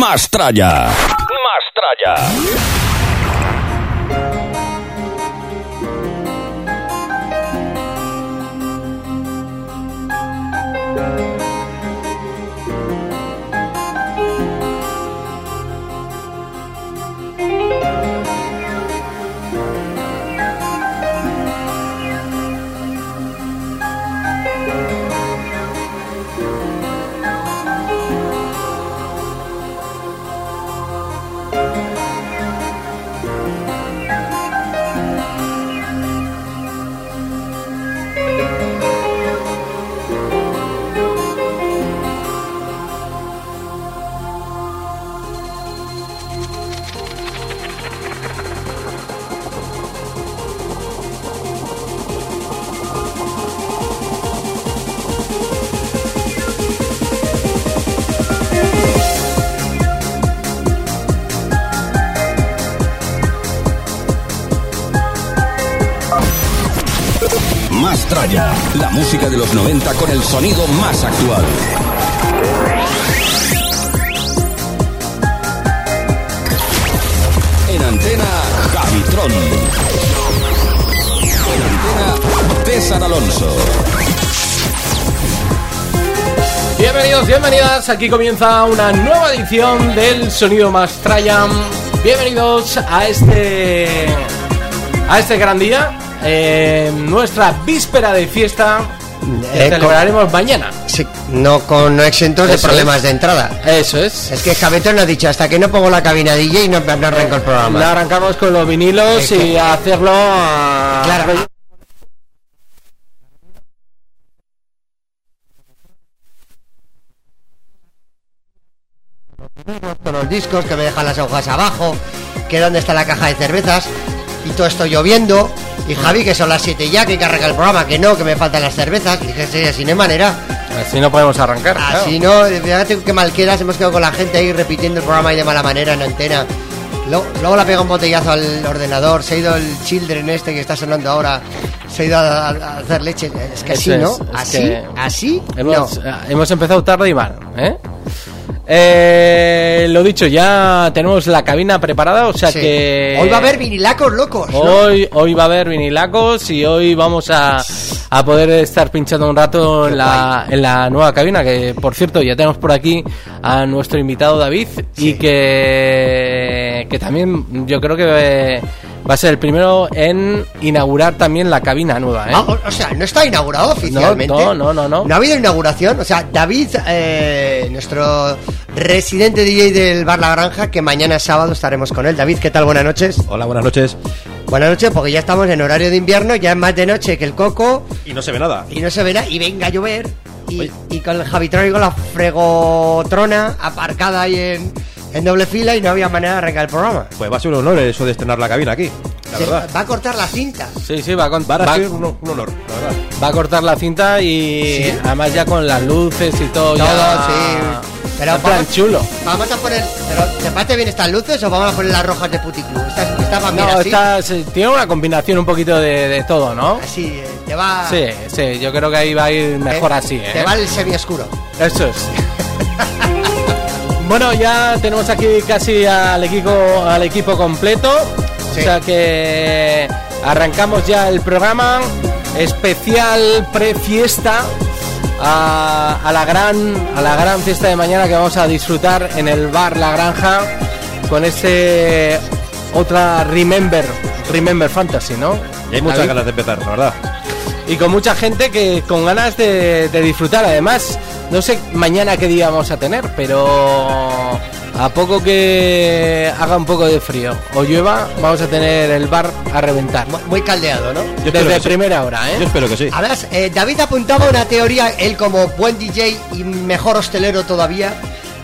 Mastraya. Mastraya. Música de los 90 con el sonido más actual. En antena Javitron. En antena César Alonso. Bienvenidos, bienvenidas. Aquí comienza una nueva edición del Sonido Más Trayan. Bienvenidos a este a este gran día eh, nuestra víspera de fiesta que eh, celebraremos mañana. Sí, no con no exentos de problemas de entrada. Eso es. Es que Javetón ha dicho, hasta que no pongo la cabina DJ no, no arranco el programa. La arrancamos con los vinilos y hacerlo a... Claro. Con los discos que me dejan las hojas abajo, que dónde está la caja de cervezas y todo esto lloviendo y Javi, que son las 7 ya, que que arrancar el programa, que no, que me faltan las cervezas. Y así no hay manera. Así no podemos arrancar. Así no, fíjate que mal quieras, hemos quedado con la gente ahí repitiendo el programa y de mala manera en antena. Luego, le pega un botellazo al ordenador, se ha ido el children este que está sonando ahora, se ha ido a, hacer leche. Es que así, ¿no? así, así. Hemos, eh, hemos empezado tarde y mal, ¿eh? Eh, lo dicho, ya tenemos la cabina preparada, o sea que... Hoy va a haber vinilacos locos. Hoy, hoy va a haber vinilacos y hoy vamos a, a poder estar pinchando un rato en la, en la, nueva cabina, que por cierto ya tenemos por aquí a nuestro invitado David y que, que también yo creo que va a ser el primero en inaugurar también la cabina nueva. ¿eh? Ah, o, sea, no está inaugurado oficialmente. No, no, no, no. No, ha habido inauguración. O sea, David, eh, nuestro residente DJ del Bar La Granja, que mañana sábado estaremos con él. David, ¿qué tal? Buenas noches. Hola, buenas noches. Buenas noches, porque ya estamos en horario de invierno, ya es más de noche que el coco. Y no se ve nada. Y no se ve nada, y venga a llover. Y, y con el Javitron y con la fregotrona aparcada ahí en en doble fila y no había manera de arrancar el programa. Pues va a ser un honor eso de estrenar la cabina aquí, la verdad. Va a cortar la cinta. Sí, sí, va a, va a ser un, honor, la verdad. Va a cortar la cinta y además ya con las luces y todo. Todo, sí. Pero en plan chulo. Vamos a poner. Pero ¿te parece bien estas luces o vamos a poner las rojas de Puticlub? Esta, esta no, así? tiene una combinación un poquito de, todo, ¿no? Así, eh, te va. Sí, sí, yo creo que ahí va a ir mejor así, ¿eh? Te va el semioscuro. Eso es. Bueno, ya tenemos aquí casi al equipo, al equipo completo. O sea que arrancamos ya el programa especial pre-fiesta a, la gran, a la gran fiesta de mañana que vamos a disfrutar en el bar La Granja con ese otra Remember, Remember Fantasy, ¿no? Y hay muchas ganas de empezar, la verdad. Y con mucha gente que con ganas de, de disfrutar, además no sé mañana qué día vamos a tener, pero a poco que haga un poco de frío o llueva, vamos a tener el bar a reventar. Muy caldeado, ¿no? Desde primera hora, ¿eh? Yo espero que sí. A ver, eh, David apuntaba una teoría, él como buen DJ y mejor hostelero todavía,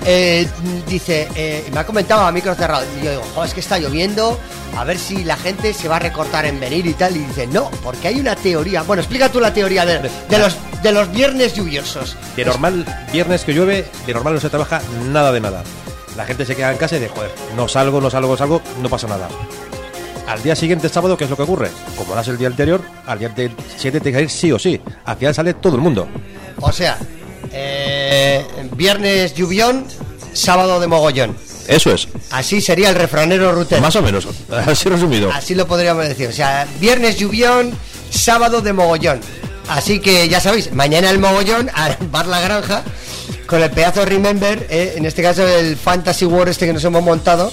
eh, dice, eh, me ha comentado a micro cerrado, y yo digo, es que está lloviendo, a ver si la gente se va a recortar en venir y tal, y dice, no, porque hay una teoría, bueno, explica tú la teoría de, los, de los viernes lluviosos. De normal, viernes que llueve, de normal no se trabaja nada de nada. La gente se queda en casa y dice, joder, no salgo, no salgo, no salgo, no pasa nada. Al día siguiente, sábado, ¿qué es lo que ocurre? Como lo el día anterior, al día siguiente tiene que ir sí o sí. Al final sale todo el mundo. O sea, eh, viernes lluvión, sábado de mogollón. Eso es. Así sería el refranero rutero. Más o menos. Así resumido. Así lo podríamos decir. O sea, viernes lluvión, sábado de mogollón. Así que ya sabéis, mañana el mogollón al Bar La Granja con el pedazo Remember, eh, en este caso el Fantasy War este que nos hemos montado,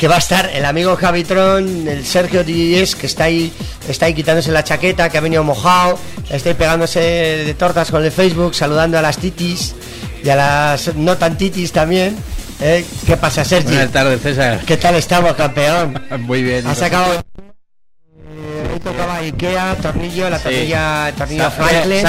que va a estar el amigo Javitron, el Sergio DJs, que está ahí, está ahí quitándose la chaqueta, que ha venido mojado, está ahí pegándose de tortas con el Facebook, saludando a las titis y a las no tan titis también. Eh, ¿Qué pasa, Sergio? Buenas tardes, César. ¿Qué tal estamos, campeón? Muy bien. Ha sacado. Eh, tocaba Ikea, tornillo, la Sí. tornilla, tornillo Se ha- Franklin.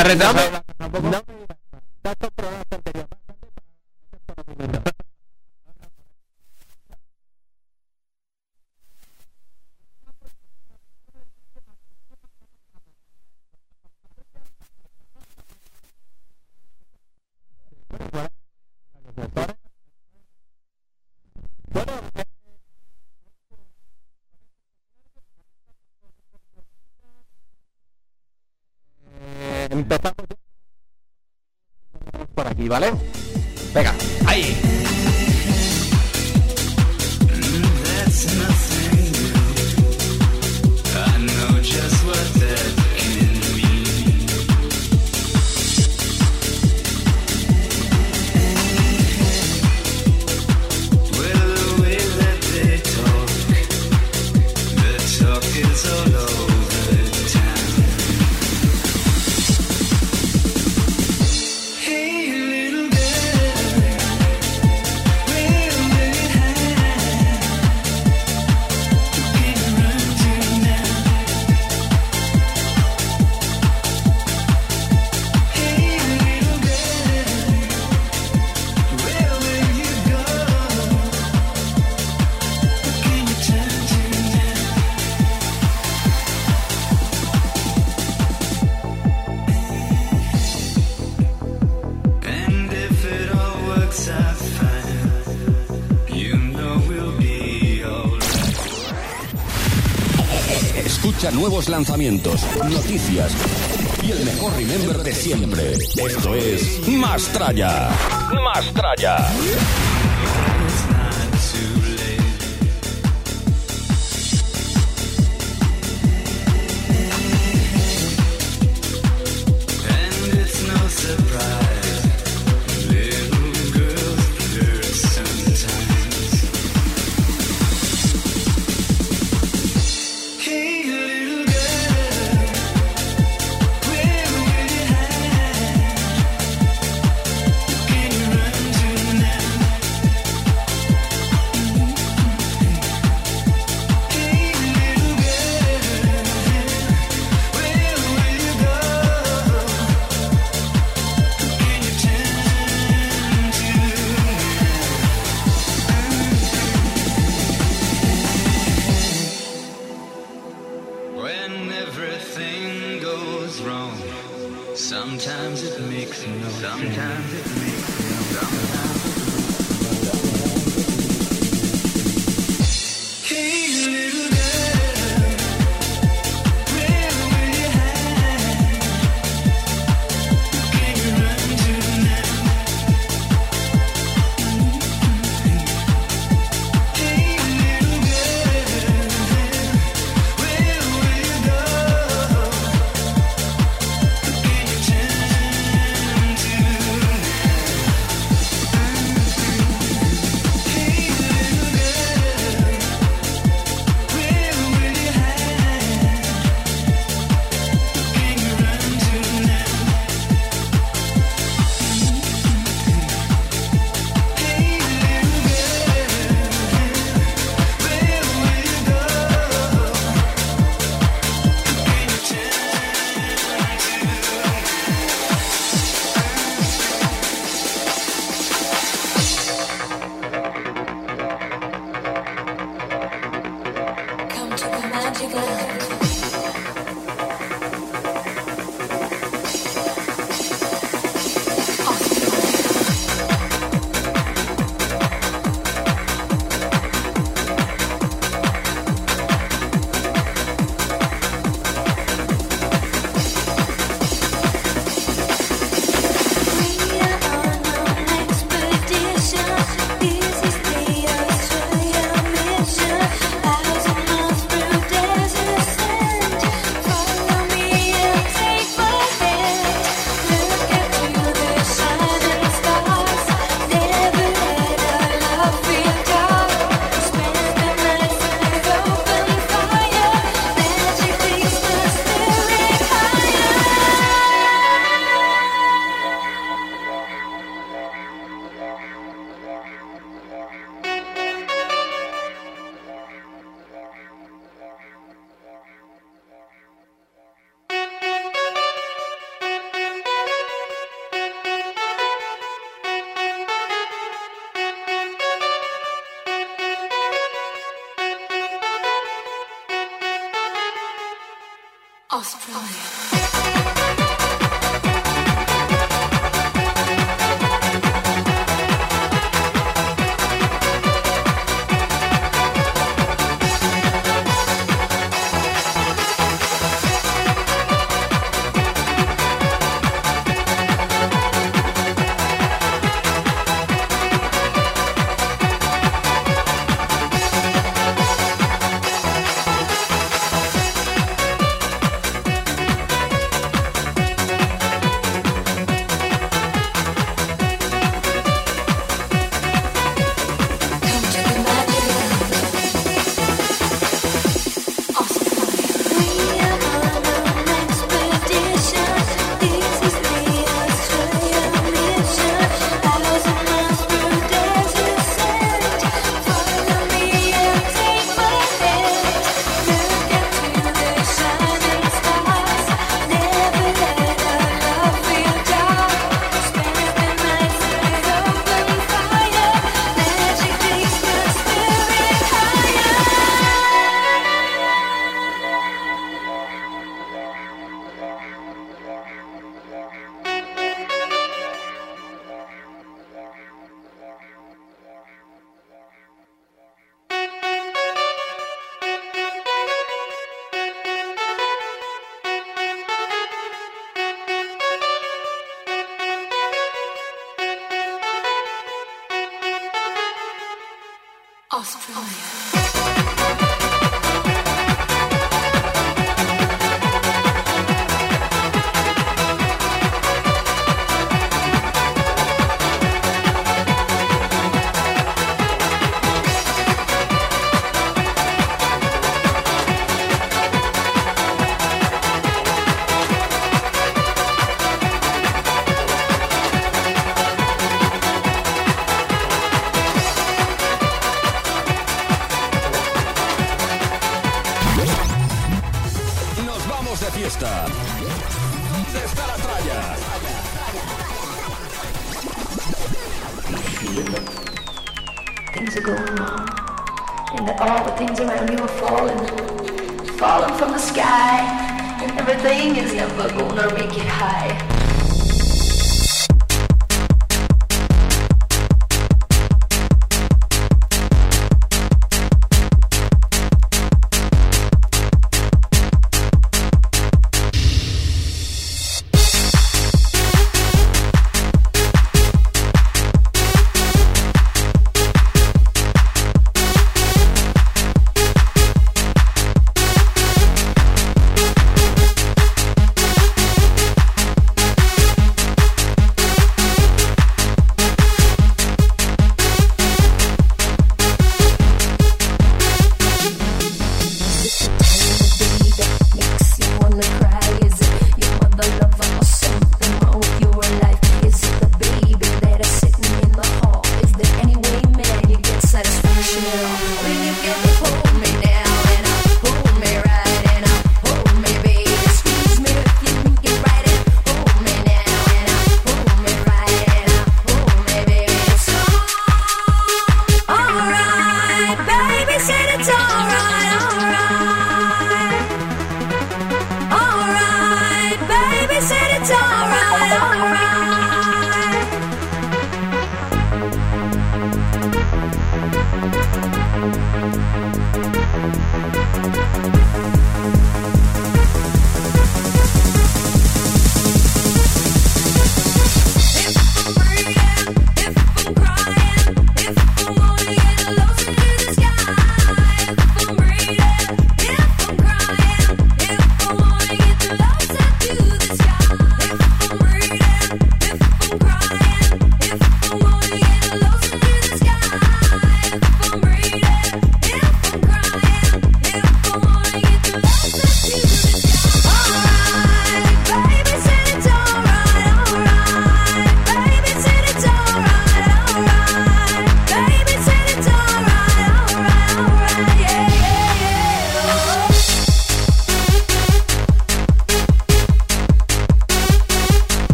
Se ha retado. Empezamos por aquí, ¿vale? Venga, ahí. And nuevos lanzamientos, noticias y el mejor remember de siempre. Esto es Mastraya. Mastraya. It's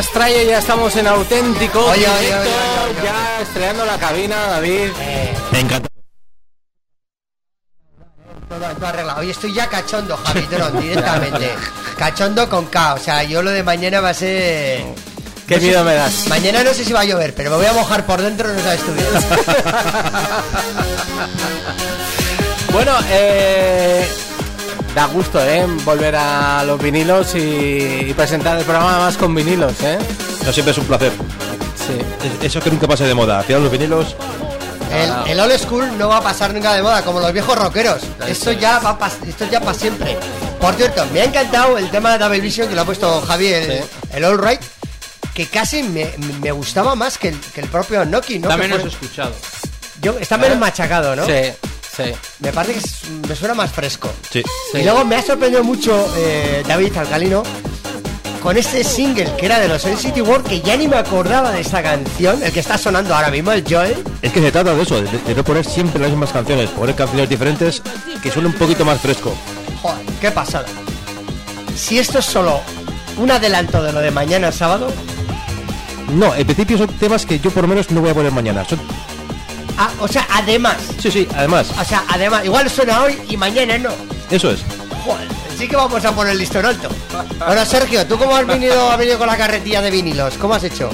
del Más Traye, ya estamos en auténtico Oye, oye, directo, oye, oye, oye. ya estrenando la cabina, David. Me encanta. Todo, todo arreglado. Hoy estoy ya cachondo, Javitron, directamente. Cachondo con K. O sea, yo lo de mañana va a ser. Qué no sé- miedo me das. Mañana no sé si va a llover, pero me voy a mojar por dentro, no sabes tú bien. Bueno, eh, da gusto, ¿eh? Volver a los vinilos y, y presentar el programa más con vinilos, ¿eh? No siempre es un placer. Sí. Es- Eso que nunca pase de moda. Al final los vinilos. El, el old school no va a pasar nunca de moda, como los viejos rockeros. Esto ya va esto ya para siempre. Por cierto, me ha encantado el tema de Double Vision que lo ha puesto Javi, el, Sí. el All Right, que casi me, me gustaba más que el, que el propio Noki, ¿no? Que menos fue- escuchado. yo, está menos machacado, ¿no? Sí, sí. Me parece que es- me suena más fresco. Sí. Y luego me ha sorprendido mucho eh, David Alcalino con este single que era de los NCT World que ya ni me acordaba de esta canción, el que está sonando ahora mismo, el Joel. Es que se trata de eso, de, de no poner siempre las mismas canciones, poner canciones diferentes que suenen un poquito más fresco. Joder, qué pasada. Si esto es solo un adelanto de lo de mañana sábado, No, en principio son temas que yo por lo menos no voy a poner mañana. Son- ah, o sea, además, Sí, sí, además, o sea, además, igual suena hoy y mañana no. eso es. Joder, sí que vamos a poner el listón alto. Bueno, Sergio, ¿tú cómo has venido, has venido con la carretilla de vinilos? ¿Cómo has hecho?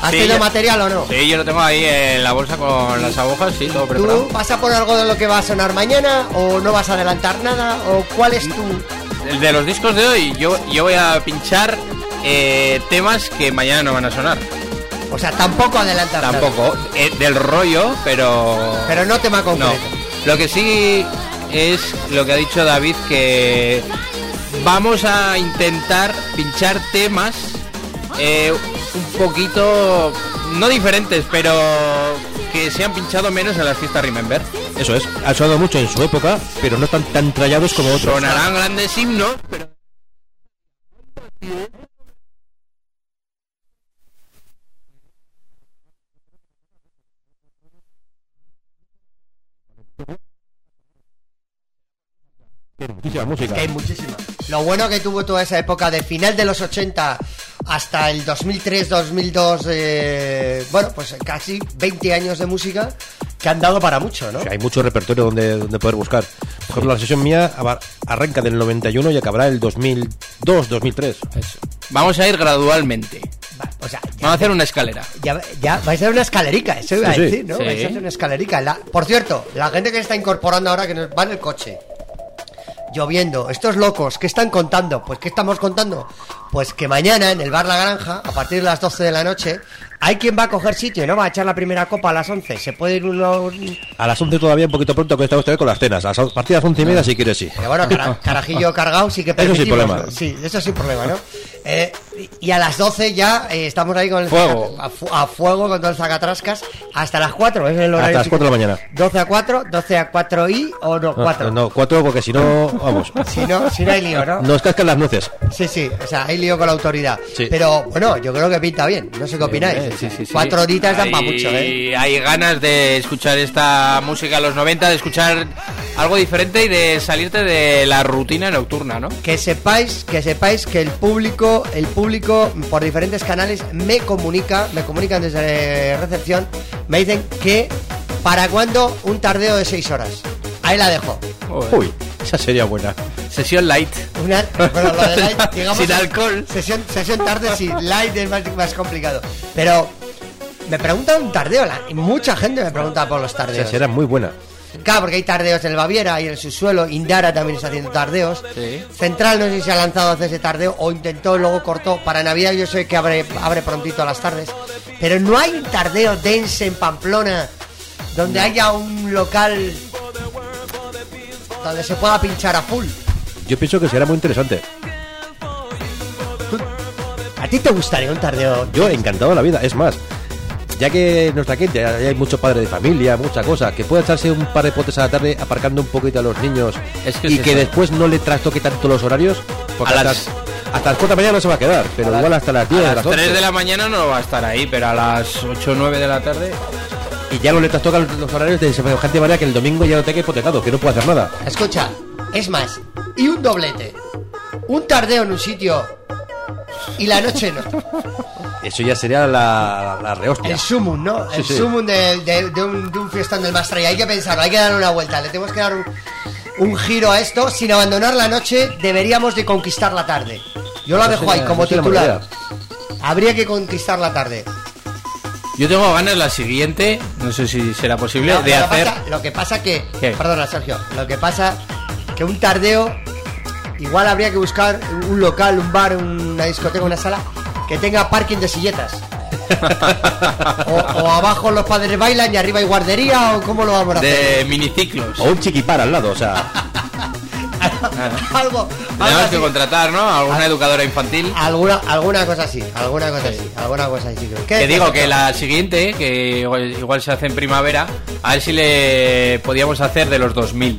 ¿Has Sí, tenido yo- material o no? Sí, yo lo tengo ahí en la bolsa con las agujas, sí, todo ¿Tú preparado. vas a poner algo de lo que va a sonar mañana o no vas a adelantar nada? ¿O cuál es tu...? El de los discos de hoy, yo, yo voy a pinchar eh, temas que mañana no van a sonar. O sea, tampoco adelantar nada. Tampoco. eh, del rollo, pero. Pero no tema No. concreto. Lo que sí es lo que ha dicho David, que vamos a intentar pinchar temas eh, un poquito, no diferentes, pero que se han pinchado menos en las fiestas Remember. Eso es. Han sonado mucho en su época, pero no están tan trallados como otros. Sonarán grandes himnos, pero Tiene muchísima música. Que hay muchísima. Lo bueno que tuvo toda esa época de final de los 80 hasta el 2003, 2002, eh, bueno, pues casi 20 años de música que han dado para mucho, ¿no? O sea, hay mucho repertorio donde, donde poder buscar. Por ejemplo, la sesión mía arranca del 91 y acabará el 2002, 2003. Vamos a ir gradualmente. Va, O sea, ya, Vamos a hacer una escalera. ya, ya vais a hacer una escalerica, eso iba Sí, a sí. decir, ¿no? Sí. Vais a hacer una escalerica. La- por cierto, la gente que se está incorporando ahora que nos va en el coche. Lloviendo, estos locos, ¿qué están contando? Pues ¿qué estamos contando? Pues que mañana en el bar La Granja, a partir de las 12 de la noche, hay quien va a coger sitio, ¿no? Va a echar la primera copa a las 11. Se puede ir uno... A las 11 todavía un poquito pronto que estamos con las cenas. A partir de las 11 y media si quieres sí. Pero bueno, cara- carajillo cargado sí que Eso sin permitimos, problema. ¿no? Sí, eso sin problema, ¿no? Eh, y a las 12 ya eh, estamos ahí con el Fuego. zaca- a, fu- a fuego con todo el sacatrascas hasta las 4, es el horario. Hasta las sí 4 de la mañana. 12 a 4, 12 a 4 y o no, 4. No, 4 porque si no, vamos. Si no, si no hay lío, ¿no? Nos cascan las nueces. Sí, sí, o sea, hay lío con la autoridad. Sí. Pero bueno, yo creo que pinta bien, no sé qué opináis. Sí, sí, sí. Cuatro horitas dan para mucho, ¿eh? Hay ganas de escuchar esta música de los 90, de escuchar algo diferente y de salirte de la rutina nocturna, ¿no? Que sepáis, que sepáis que el público, el público por diferentes canales me comunica, me comunican desde recepción, me dicen que para cuándo un tardeo de 6 horas. Ahí la dejo. Uy, esa sería buena. Sesión light. Una, bueno, lo de light, digamos, Sin alcohol. Sesión, sesión tarde, sí, light es más, más complicado. Pero me preguntan un tardeo, la- y mucha gente me pregunta por los Esa tardeos. sería muy buena. Claro, porque hay tardeos en el Baviera, hay en el subsuelo, Indara también está haciendo tardeos. Sí. Central no sé si se ha lanzado a hacer ese tardeo o intentó, luego cortó. Para Navidad yo sé que abre, abre prontito a las tardes. Pero no hay un tardeo dense en Pamplona donde haya un local donde se pueda pinchar a full. Yo pienso que sería muy interesante. ¿A ti te gustaría un tardeo? Yo encantado de la vida. Es más, ya que en nuestra gente ya hay mucho padre de familia, mucha cosa, que pueda echarse un par de potes a la tarde aparcando un poquito a los niños Es que y es que eso. después no le trastoque tanto los horarios. Porque A hasta, las- hasta las 4 de la mañana no se va a quedar, pero igual hasta las 10, A las las 11. 3 de la mañana no va a estar ahí, pero a las 8 o 9 de la tarde. Y ya no le trastocan los horarios de semejante manera que el domingo ya no tenga hipotecado, que no puede hacer nada. Escucha, es más, y un doblete. Un tardeo en un sitio y la noche no. Eso ya sería la, la rehostia. El sumum, ¿no? Sí, el sí. sumum de, de- de un, de un fiestón del Mastra. Y hay que pensarlo, hay que darle una vuelta. Le tenemos que dar un, un giro a esto. Sin abandonar la noche, deberíamos de conquistar la tarde. Yo la dejo ahí como titular. Habría que conquistar la tarde. Yo tengo ganas la siguiente, no sé si será posible, No, de lo, que hacer. pasa, lo que pasa que... ¿Qué? Perdona, Sergio. Lo que pasa que un tardeo... Igual habría que buscar un local, un bar, una discoteca, una sala que tenga parking de silletas. o, o abajo los padres bailan y arriba hay guardería o cómo lo vamos a hacer. de miniciclos. O un chiquipar al lado, o sea. algo, algo Tenemos así. que contratar, ¿no? Alguna educadora infantil. alguna alguna cosa así, alguna cosa así, alguna cosa así. ¿Qué Que digo que la siguiente, que igual, igual se hace en primavera, a ver si le podíamos hacer de los 2000.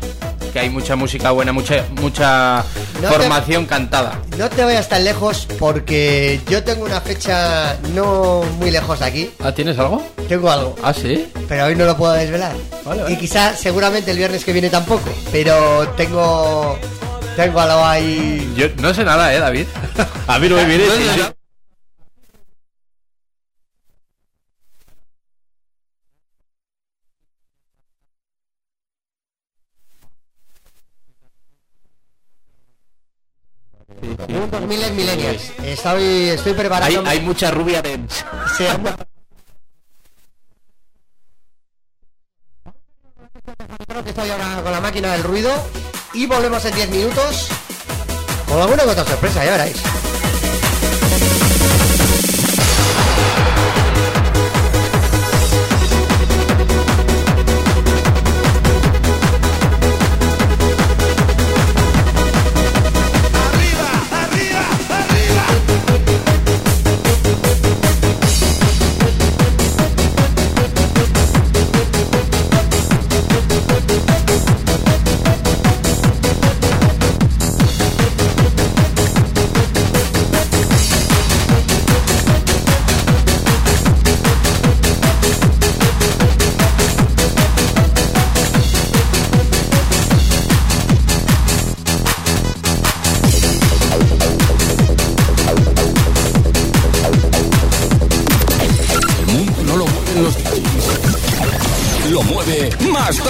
Que hay mucha música buena, mucha mucha No te- formación cantada. No te vayas tan lejos porque yo tengo una fecha no muy lejos de aquí. ¿Ah, tienes algo? Tengo algo, Ah, sí. pero hoy no lo puedo desvelar. Vale, vale. Y quizá seguramente el viernes que viene tampoco, pero tengo tengo algo ahí. Yo no sé nada, ¿eh, David? A mí no me viene. No sé nada. Un 2000 es millennials. Estoy estoy Hay, preparando. hay mucha rubia de... se llama- Creo que estoy ahora con la máquina del ruido y volvemos en 10 minutos con alguna otra sorpresa, ya veréis.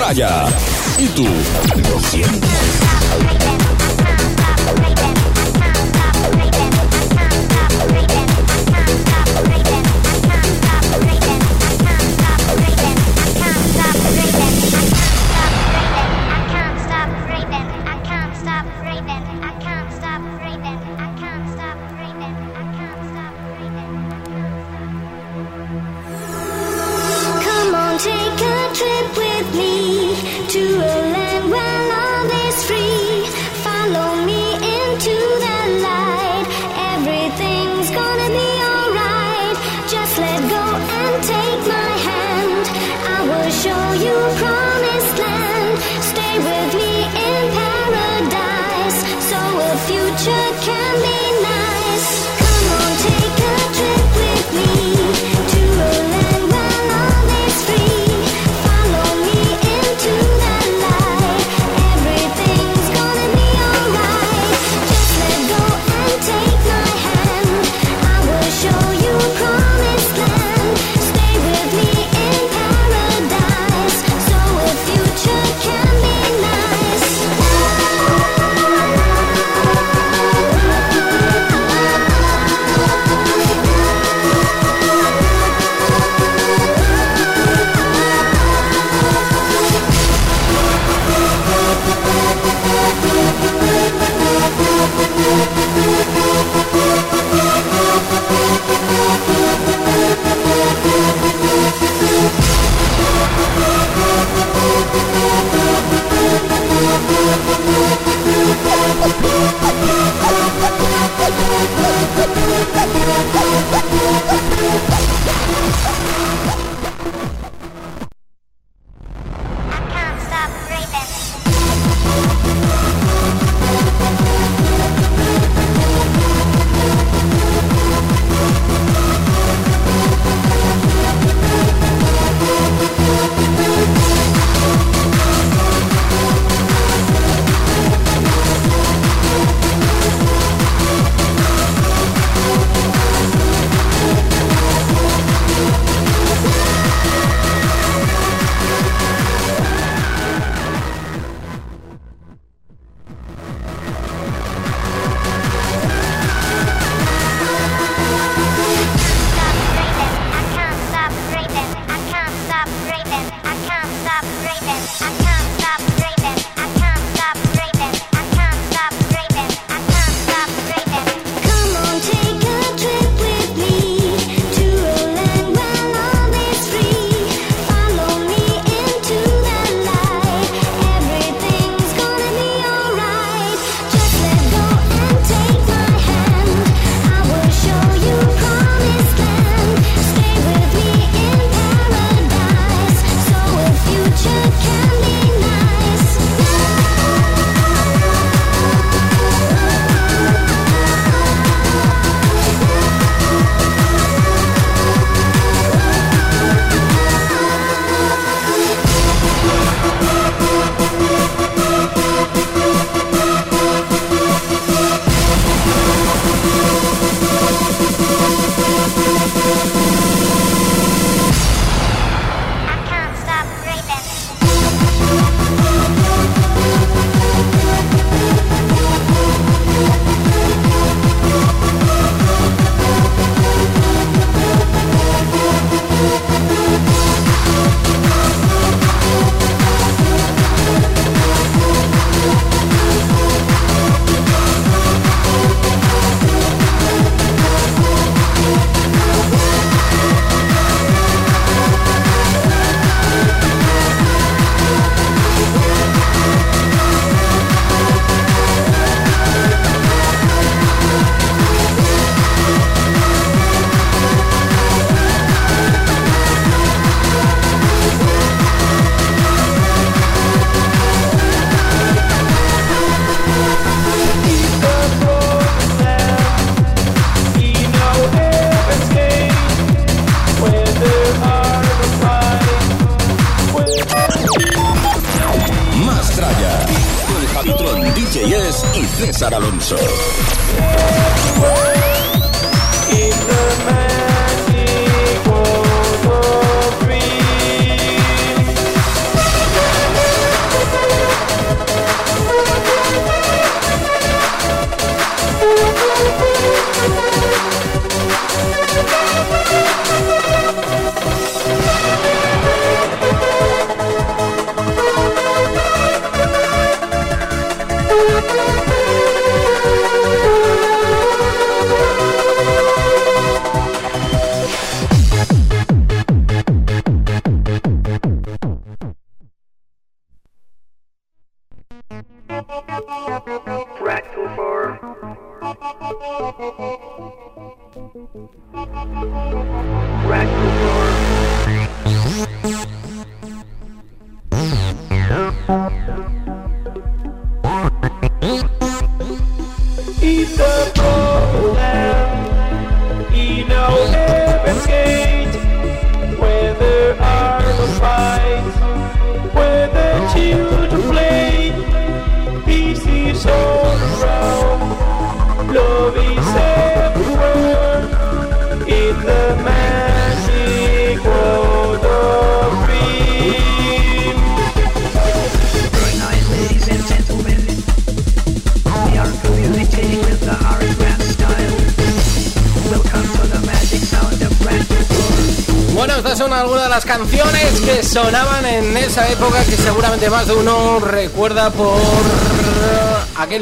Mastraya. ¿Y tú lo sientes?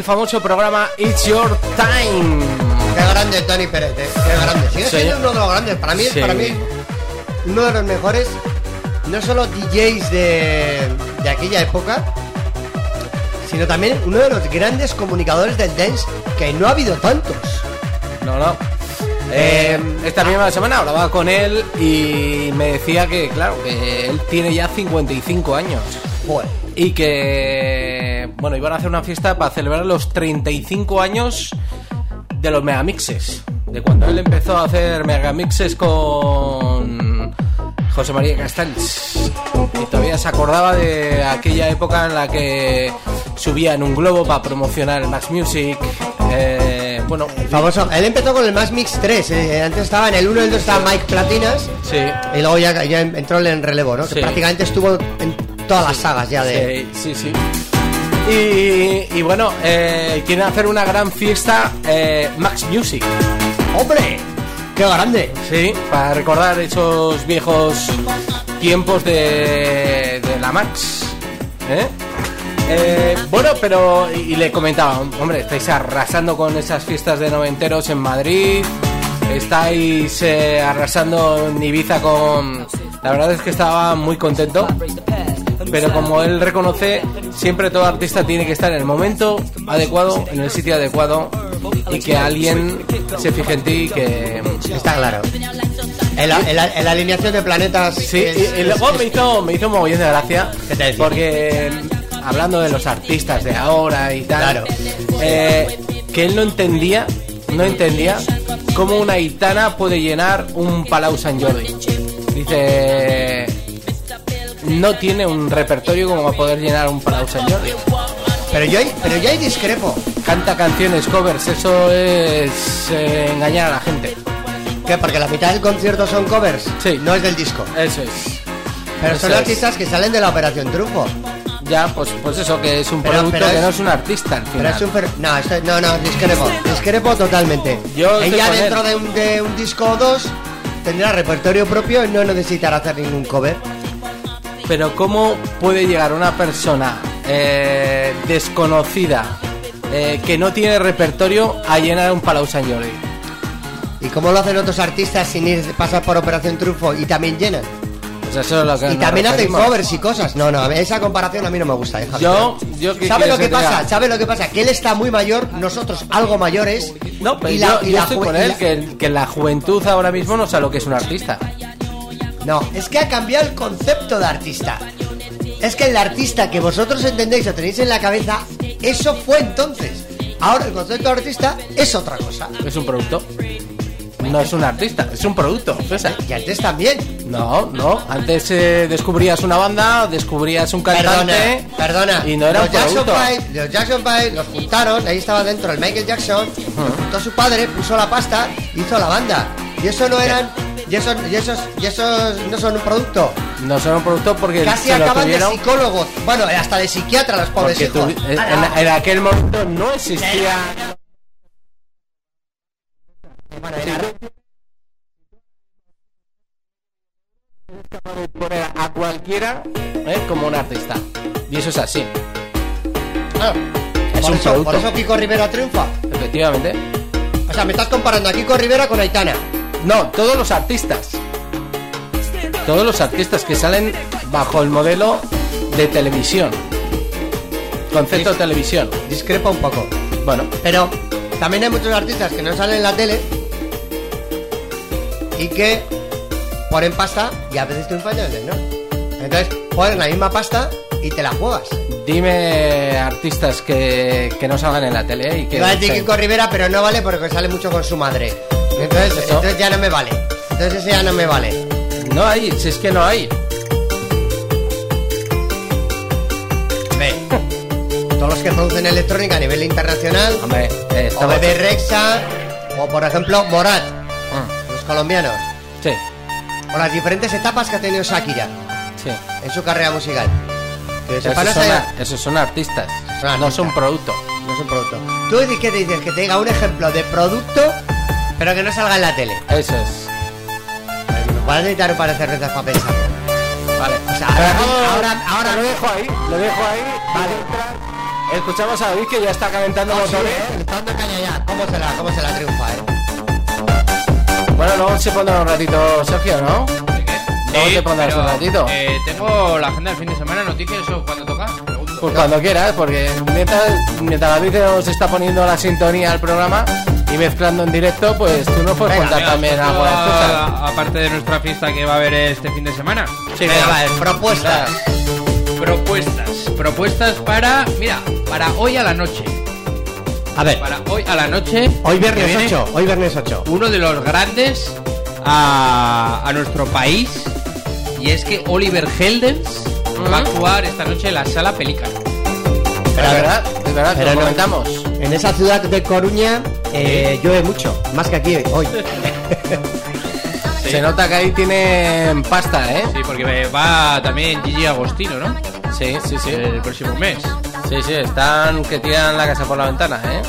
Famoso programa It's Your Time. Qué grande Tony Pérez, eh, qué grande. Sigue Sí. siendo uno de los grandes. Para mí, Sí. para mí, uno de los mejores, no solo DJs de, de aquella época, sino también uno de los grandes comunicadores del dance, que no ha habido tantos. No, no. Eh, esta misma semana hablaba con él y me decía que, claro, que él tiene ya 55 años. Joder. Y que, bueno, iban a hacer una fiesta para celebrar los 35 años de los megamixes. De cuando él empezó a hacer megamixes con José María Castells. Y todavía se acordaba de aquella época en la que subía en un globo para promocionar el Max Music. Eh, bueno, Famoso. Él empezó con el Max Mix 3. eh, Antes estaba en el 1 y el 2 estaba Mike Platinas. sí. Y luego ya, ya entró en relevo, ¿no? Sí. Que prácticamente estuvo en todas las sagas ya de. Sí, sí, sí. Y, y bueno, eh, quieren hacer una gran fiesta eh, Max Music. ¡Hombre! ¡Qué grande! Sí, para recordar esos viejos tiempos de, de la Max. ¿eh? Eh, bueno, pero y, y le comentaba, hombre, estáis arrasando con esas fiestas de noventeros en Madrid, estáis eh, arrasando en Ibiza con... La verdad es que estaba muy contento, pero como él reconoce, siempre todo artista tiene que estar en el momento adecuado, en el sitio adecuado y que alguien se fije en ti y que... Está claro. En la, en la- en la alineación de planetas. Sí, es- y, y luego es- me hizo, me hizo un mogollón de gracia ¿Qué te decía? porque hablando de los artistas de ahora y tal, Claro. eh, que él no entendía, no entendía cómo una gitana puede llenar un Palau San Jordi. Dice, no tiene un repertorio como para poder llenar un Palau San Jordi. Pero yo, pero yo ahí discrepo. Canta canciones, covers, eso es eh, engañar a la gente. ¿Qué? Porque la mitad del concierto son covers. Sí. No es del disco. Eso es. Pero Eso son es. artistas que salen de la Operación Trufo. Ya, pues, pues eso, que es un Pero- producto pero que es- no es un artista al Pero final. es un No, esto- no, no, discrepo. Discrepo totalmente. Yo Ella dentro de un, de un disco o dos tendrá repertorio propio y no necesitará hacer ningún cover. Pero ¿cómo puede llegar una persona eh, desconocida eh, que no tiene repertorio a llenar un Palau San Jordi? ¿Y cómo lo hacen otros artistas sin ir pasar por Operación Trufo y también llenan? Pues eso es lo que Y también hacen covers y cosas. No, no, esa comparación a mí no me gusta. hija. Yo, yo ¿qué ¿Sabe lo que pasa? ¿Sabe lo que pasa? Que él está muy mayor, nosotros algo mayores. No, pero y yo, la- y yo la estoy ju- con él, que, que la juventud ahora mismo no sabe lo que es un artista. No, es que ha cambiado el concepto de artista. Es que el artista que vosotros entendéis o tenéis en la cabeza, eso fue entonces. Ahora el concepto de artista es otra cosa. Es un producto. No es un artista, es un producto. César. Y antes también. No, no. Antes eh, descubrías una banda, descubrías un cantante. Perdona, perdona. Y no era los un Jackson producto. Five, los Jackson Five los juntaron, ahí estaba dentro el Michael Jackson, lo juntó su padre, puso la pasta, hizo la banda. Y eso no eran, y esos, y esos, y esos no son un producto. No son un producto porque Casi acaban de psicólogos, bueno, hasta de psiquiatra los pobres hijos. en, aquel momento no existía. poner a cualquiera ¿eh? como un artista. Y eso es así, Ah, es por, un eso, producto. por eso Kiko Rivera triunfa. efectivamente. O sea, me estás comparando a Kiko Rivera con Aitana. No, todos los artistas. Todos los artistas que salen bajo el modelo de televisión. Concepto de televisión. Discrepa un poco. Bueno, Pero también hay muchos artistas que no salen en la tele y que ponen pasta y a veces triunfan y a veces no. Entonces ponen la misma pasta y te la juegas. Dime artistas que, que no salgan en la tele y que. Iba a decir. Kiko Rivera, pero no vale porque sale mucho con su madre. Entonces, Eso. entonces ya no me vale. Entonces ese ya no me vale. No hay, si es que no hay. Ve. Todos los que producen electrónica a nivel internacional, Hombre, eh, o Bebe Rexa, o por ejemplo Morat, Mm, los colombianos, Sí, o las diferentes etapas que ha tenido Shakira sí. en su carrera musical. Que Esos son, esos son artistas, Son no artistas. son producto. no es un producto. Tú qué dices que te diga un ejemplo de producto, pero que no salga en la tele. Eso es. Vas a necesitar un par de cervezas para pensar. Vale. O sea, ahora, ahora, ahora lo dejo ahí, lo dejo ahí. Vale. Escuchamos a David que ya está calentando Oh, sí, motores. eh, le está dando caña ya. ¿Cómo se la, cómo se la triunfa, eh? Bueno, luego se pondrá un ratito, Sergio, ¿no? Luego te pondrás pero, un ratito. eh, tengo la agenda del fin de semana, noticias o cuando toca. Pregunto. Pues cuando quieras, porque mientras, mientras David nos está poniendo la sintonía al programa y mezclando en directo, pues tú nos puedes Venga, contar también algo de a- Aparte de nuestra fiesta que va a haber este fin de semana. Sí, Venga, vale, propuestas. Propuestas. Propuestas para, mira, para hoy a la noche. A ver, Para hoy a la noche. hoy viernes viene 8, hoy viernes 8. Uno de los grandes a, a nuestro país. Y es que Oliver Heldens va a actuar esta noche en la sala Pelícano. Pero es verdad, es verdad, te Pero lo no- comentamos. En esa ciudad de Coruña eh, llueve mucho, más que aquí hoy. Se nota que ahí tienen pasta, ¿eh? Sí, porque va también Gigi Agostino, ¿no? Sí, sí, sí. El próximo mes. Sí, sí, están que tiran la casa por la ventana, ¿eh?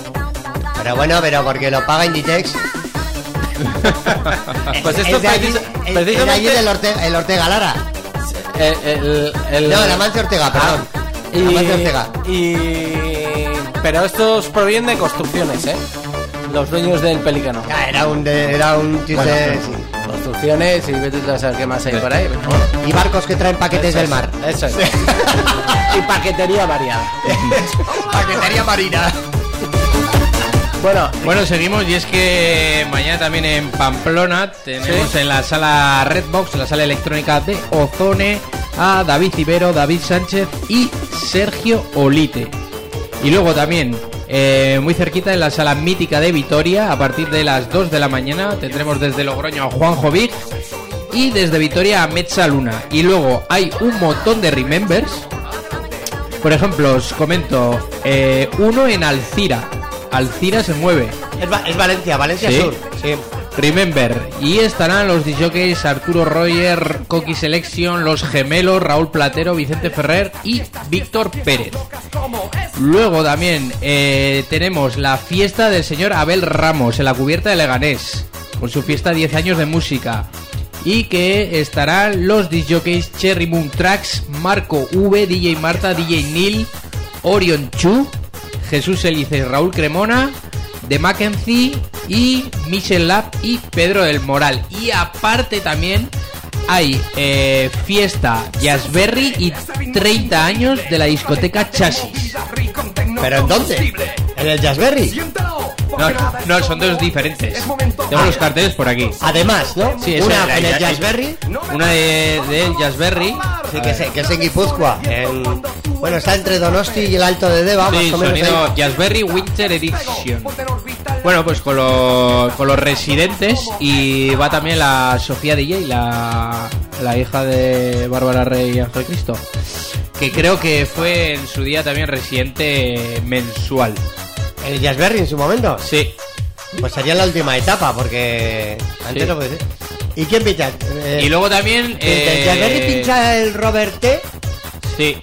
Pero bueno, pero porque lo paga Inditex. Pues Es- esto es de allí, precis- es- es de precisamente- allí del Ortega, el Ortega Lara. El, el, el- No, el Amancio Ortega, perdón. Ah, El Amancio Ortega. y... Pero estos provienen de construcciones, ¿eh? Los dueños del pelícano. Ya, era un, de- era un tío Bueno, sí. Construcciones y vete tú a saber qué más hay por ahí. pero bueno. Y barcos que traen paquetes Eso del es, mar. Eso es. y paquetería variada. Paquetería marina. Bueno, Bueno, seguimos y es que mañana también en Pamplona tenemos Sí. en la sala Redbox, la sala electrónica de Ozone, a David Ibero, David Sánchez y Sergio Olite. Y luego también, eh, muy cerquita en la sala mítica de Vitoria, a partir de las 2 de la mañana, tendremos desde Logroño a Juanjo Vic y desde Vitoria a Metza Luna. Y luego hay un montón de remembers. Por ejemplo, os comento, eh, uno en Alcira. Alcira se mueve. Es, Va- es Valencia, Valencia Sí. Sur. Sí. Remember. Y estarán los DJs Arturo Roger, Coqui Selection, Los Gemelos, Raúl Platero, Vicente Ferrer y Víctor Pérez. Luego también eh, tenemos la fiesta del señor Abel Ramos en la cubierta de Leganés, con su fiesta 10 años de música. Y que estarán los DJs Cherry Moon Tracks, Marco V, DJ Marta, DJ Neil, Orion Chu, Jesús Elice, Raúl Cremona, de Mackenzie y Michel Lab y Pedro del Moral. Y aparte también hay eh, fiesta Jazzberry y 30 años de la discoteca Chasis. ¿Pero en dónde? ¿En el Jazzberry? No, no, son dos diferentes. Tengo los carteles por aquí. Además, ¿no? Sí, eso Una en el Jazzberry, Una de, de Jazzberry. sí, que, es, que es en Guipúzcoa. en- bueno, está entre Donosti y el Alto de Deva, Sí, más o menos. sonido ahí. Jazzberry Winter Edition. Bueno, pues con, los con los residentes y va también la Sofía DJ, la, la hija de Bárbara Rey y Ángel Cristo, que creo que fue en su día también residente mensual. El Jazzberry en su momento. Sí, Pues sería la última etapa, porque antes Sí. no puede ser. ¿Y quién pincha? Eh, y luego también... ¿El eh, Jazzberry pincha el Robert T? Sí.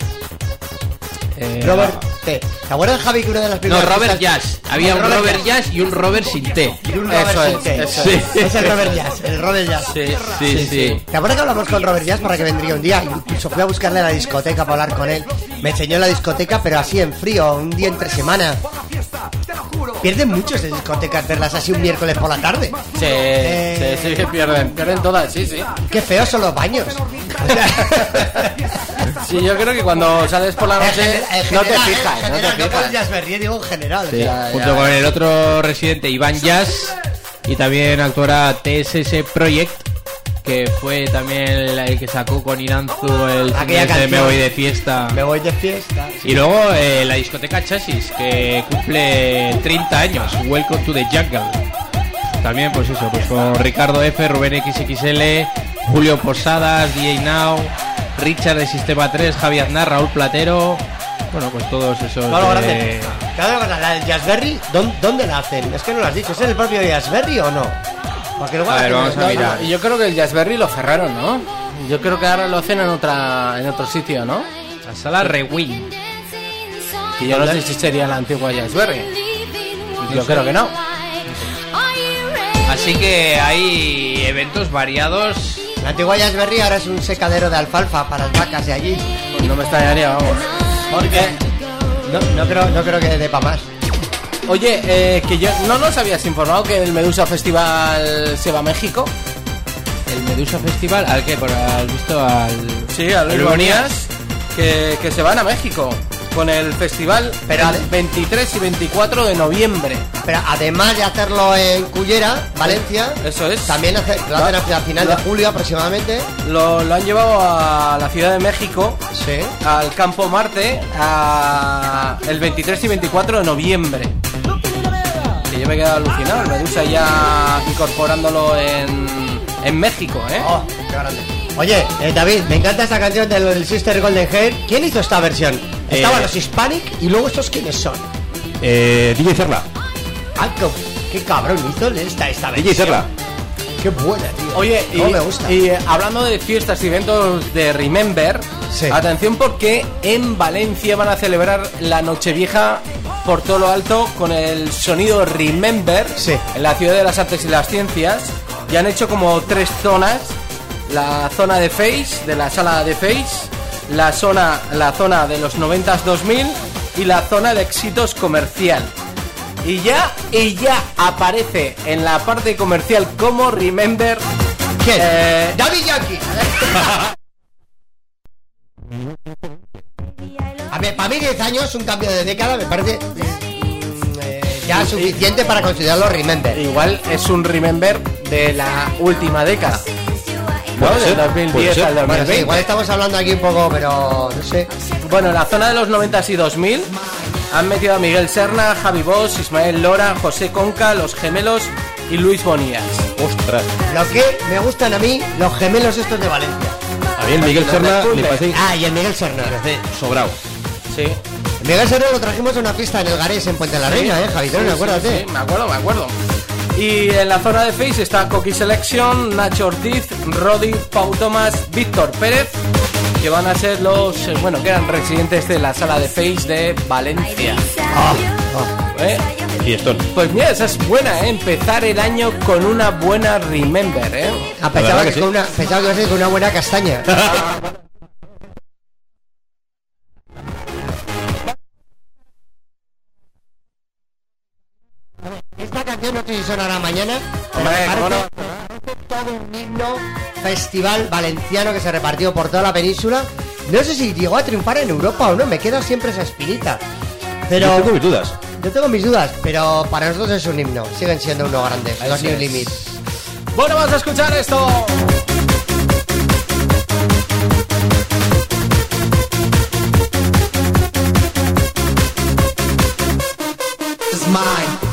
Eh, Robert T. ¿Te acuerdas, Javi, que una de las No, primeras Robert pistas- Jazz. Había un Robert Robert Jazz y un Robert sin T. Y un Robert Eso sin es, T. eso. Sí. Es el Robert Jazz, el Robert Jazz. sí, Sí, sí. ¿Te acuerdas que hablamos con Robert Jazz para que vendría un día? Incluso fui a buscarle a la discoteca para hablar con él. Me enseñó la discoteca, pero así en frío, un día entre semana. Pierden mucho esas discotecas verlas así un miércoles por la tarde. Sí, Eh. sí, sí, pierden, pierden todas, sí, sí. Qué feos son los baños. Sí, yo creo que cuando sales por la En noche general- en no te general, fijas, en no general, te no el fijas. Digo en general. Sí, Ya, junto ya. con el otro residente Iván Jazz Y también actuará TSS Project, que fue también el, el que sacó con Iranzu el Aquella Me voy de fiesta. Me voy de fiesta. Y luego eh, la discoteca Chasis, que cumple 30 años. Welcome to the Jungle. También, pues eso, pues con Ricardo F, Rubén XXL, Julio Posadas, DJ Now, Richard de Sistema 3, Javi Aznar, Raúl Platero. Bueno, pues todos esos. Lo de-. Cada cosa, la del Jazzberry, ¿dónde, ¿dónde la hacen? Es que no lo has dicho. ¿Es el propio Jazzberry o no? Porque luego A ver, hacen- vamos a no, mirar. no, Y yo creo que el Jazzberry lo cerraron, ¿no? Yo creo que ahora lo hacen en otra en otro sitio, ¿no? La sala Rewind. Que yo no sé si sería la antigua Jazzberry. Yo creo que no. Así que hay eventos variados. La antigua Jazzberry ahora es un secadero de alfalfa para las vacas de allí. Pues no me extrañaría, vamos. Porque no, no creo, no creo que dé para más. Oye, eh, que yo no nos habías informado que el Medusa Festival se va a México. El Medusa Festival, ¿al qué? ¿Por has visto al.? Sí, a Luis Bonías, que, que se van a México con el festival Pero- el 23 y 24 de noviembre. Pero además de hacerlo en Cullera, Valencia, Eso es. también hace- lo hacen hacia final de julio aproximadamente. Lo, lo han llevado a la Ciudad de México, Sí. al Campo Marte, a el 23 y 24 de noviembre. Que yo me he quedado alucinado, Medusa ya incorporándolo en, en México, ¿eh? Oh, qué grande. Oye, eh, David, me encanta esta canción del, del Sister Golden Hair. ¿Quién hizo esta versión? Estaban Eh. los Hispanic y luego estos quiénes son. Eh, DJ Cerla. Ah, qué, qué cabrón hizo esta, esta versión. DJ Cerla. Qué buena, tío. Oye, y, me gusta. y, eh, hablando de fiestas y eventos de Remember, Sí. atención porque en Valencia van a celebrar la Nochevieja por todo lo alto con el sonido Remember Sí. en la ciudad de las artes y las ciencias. Y han hecho como tres zonas: la zona de Face, de la sala de Face, la zona, la zona de los 90s 2000 y la zona de éxitos comercial. Y ya, y ya aparece en la parte comercial como Remember. ¿Quién? eh, David Yankee. A ver, para mí 10 años, un cambio de década, me parece mm, eh, ya suficiente para considerarlo Remember. Igual es un Remember de la última década. ¿no? Del ser, 2010 puede ser. al Bueno, 2020. sí, igual estamos hablando aquí un poco, pero no sé. Bueno, en la zona de los 90 y 2000 han metido a Miguel Serna, Javi Bosch, Ismael Lora, José Conca, Los Gemelos y Luis Bonías. Ostras. Lo que me gustan a mí, los gemelos estos de Valencia. A mí el Miguel Serna me parece, Ah, y el Miguel Serna. me parece sobrado. Sí. El Miguel Serna lo trajimos a una fiesta en el Garés en Puente la Reina, eh, Javitón, Sí, sí, acuérdate. sí, me acuerdo, me acuerdo. Y en la zona de Face está Coqui Selection, Nacho Ortiz, Rodi, Pau Tomás, Víctor Pérez, que van a ser los, eh, bueno, que eran residentes de la sala de Face de Valencia. ¿Eh? Y esto. Pues mira, esa es buena, ¿eh? Empezar el año con una buena Remember, ¿eh? Ah, pensaba, que que sí. con una, pensaba que iba a ser con una buena castaña. Esta canción no sé si sonará mañana. Hombre, todo un himno festival valenciano que se repartió por toda la península. No sé si llegó a triunfar en Europa o no, me queda siempre esa espinita. Pero Yo tengo mis dudas. yo tengo mis dudas, pero para nosotros es un himno. Siguen siendo uno grande, los New. Limit. Bueno, vamos a escuchar esto. See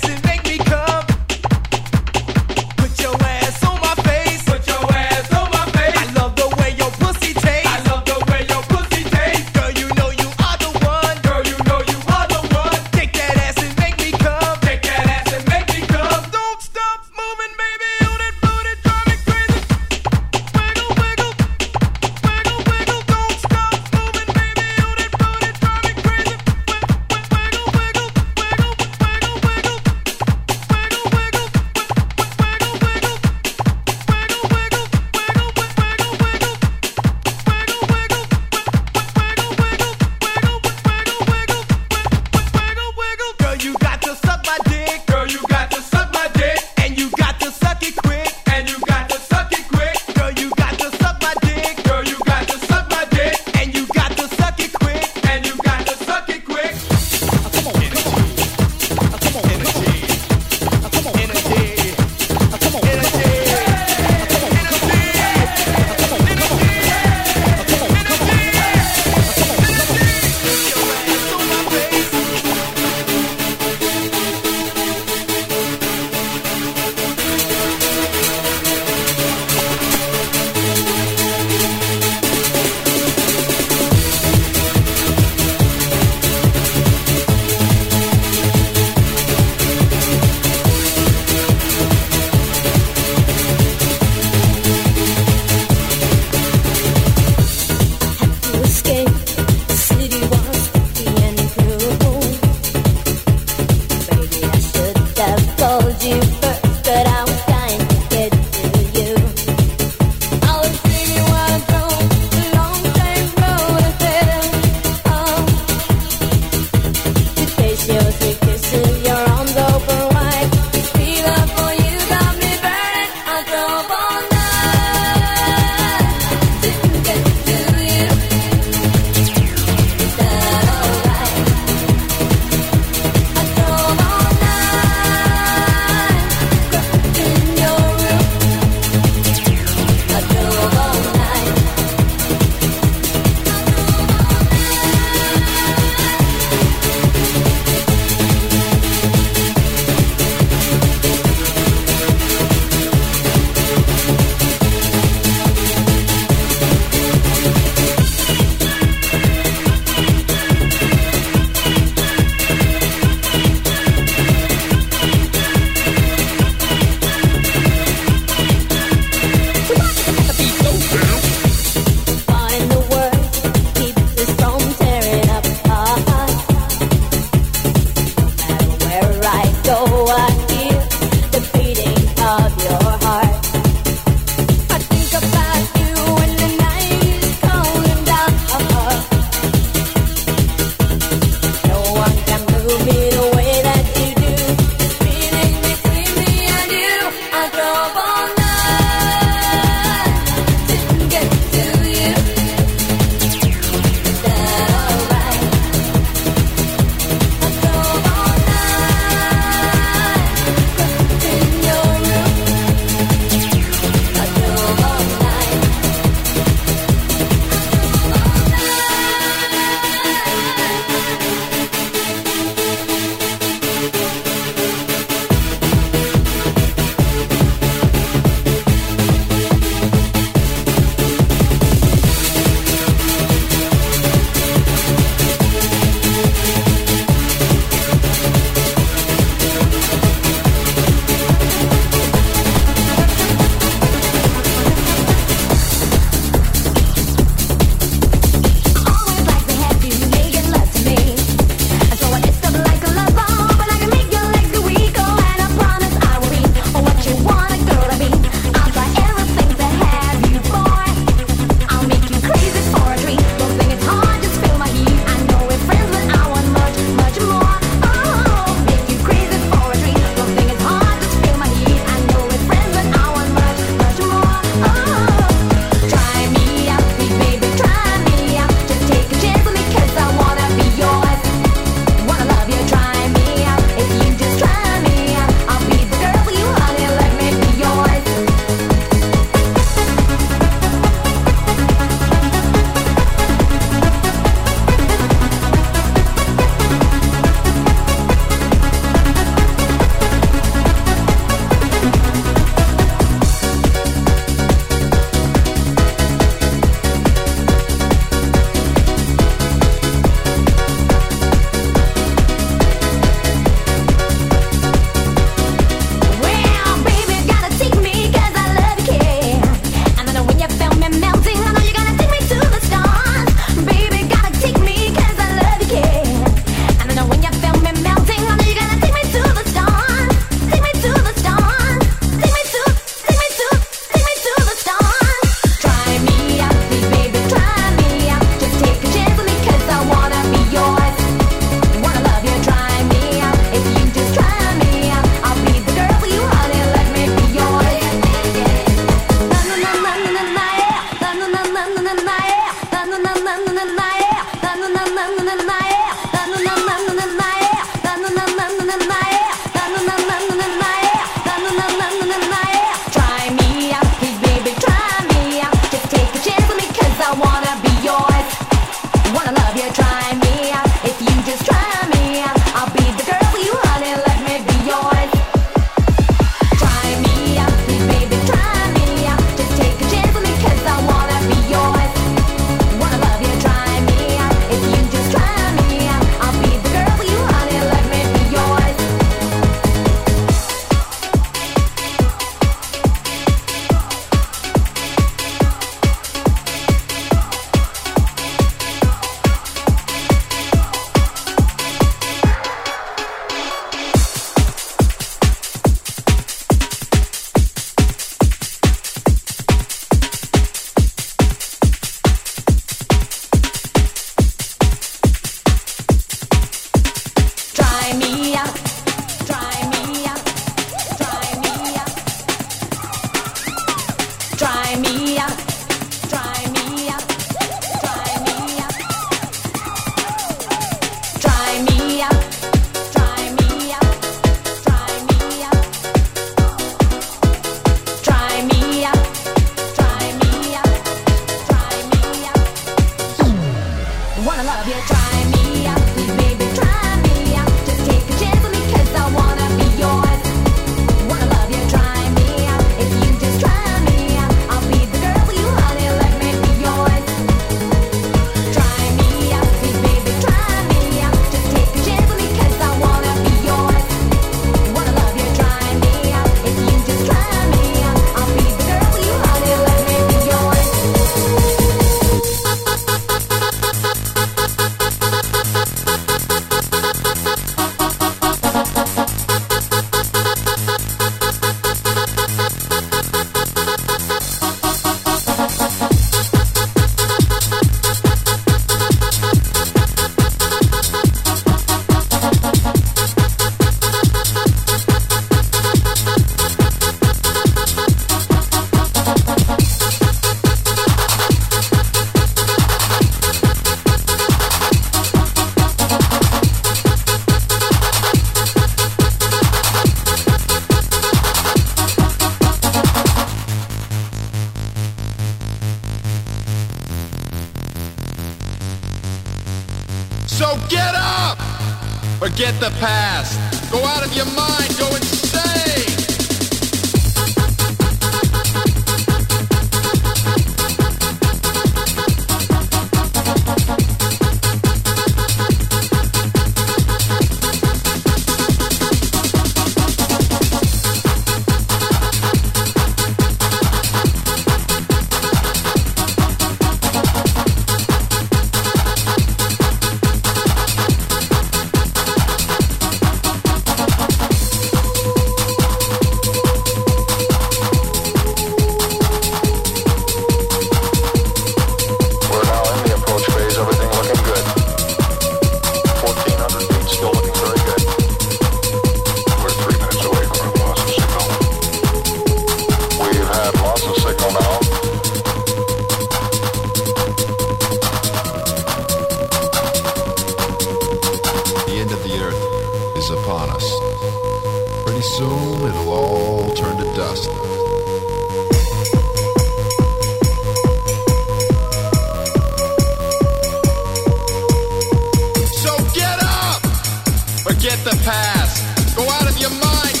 Forget the past. Go out of your mind.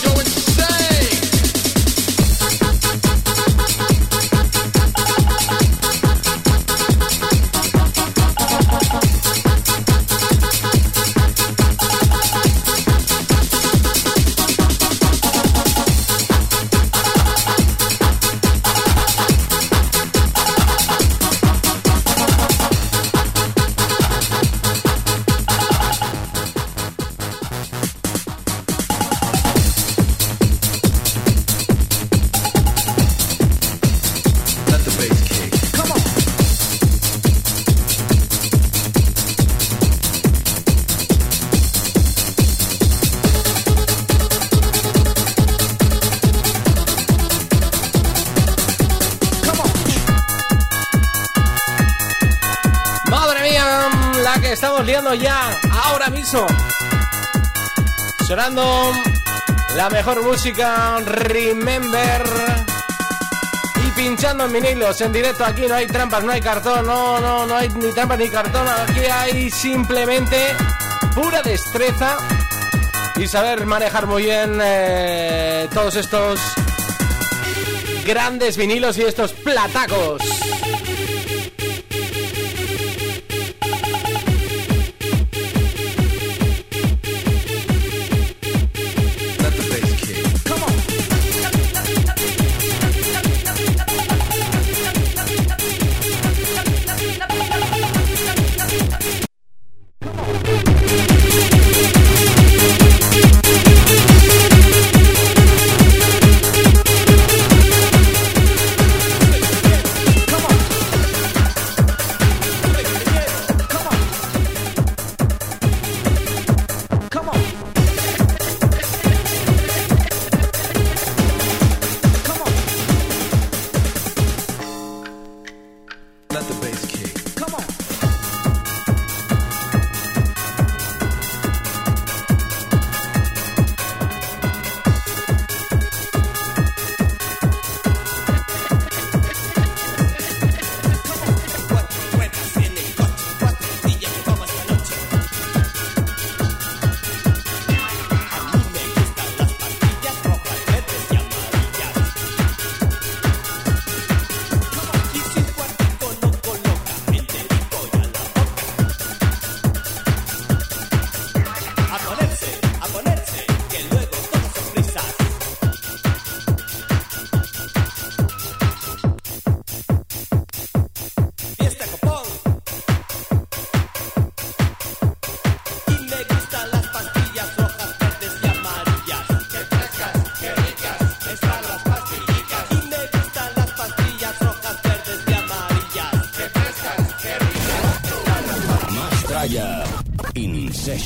La mejor música, Remember. Y pinchando en vinilos, en directo aquí no hay trampas, no hay cartón, no, no, no hay ni trampas ni cartón, aquí hay simplemente pura destreza y saber manejar muy bien eh, todos estos grandes vinilos y estos platacos.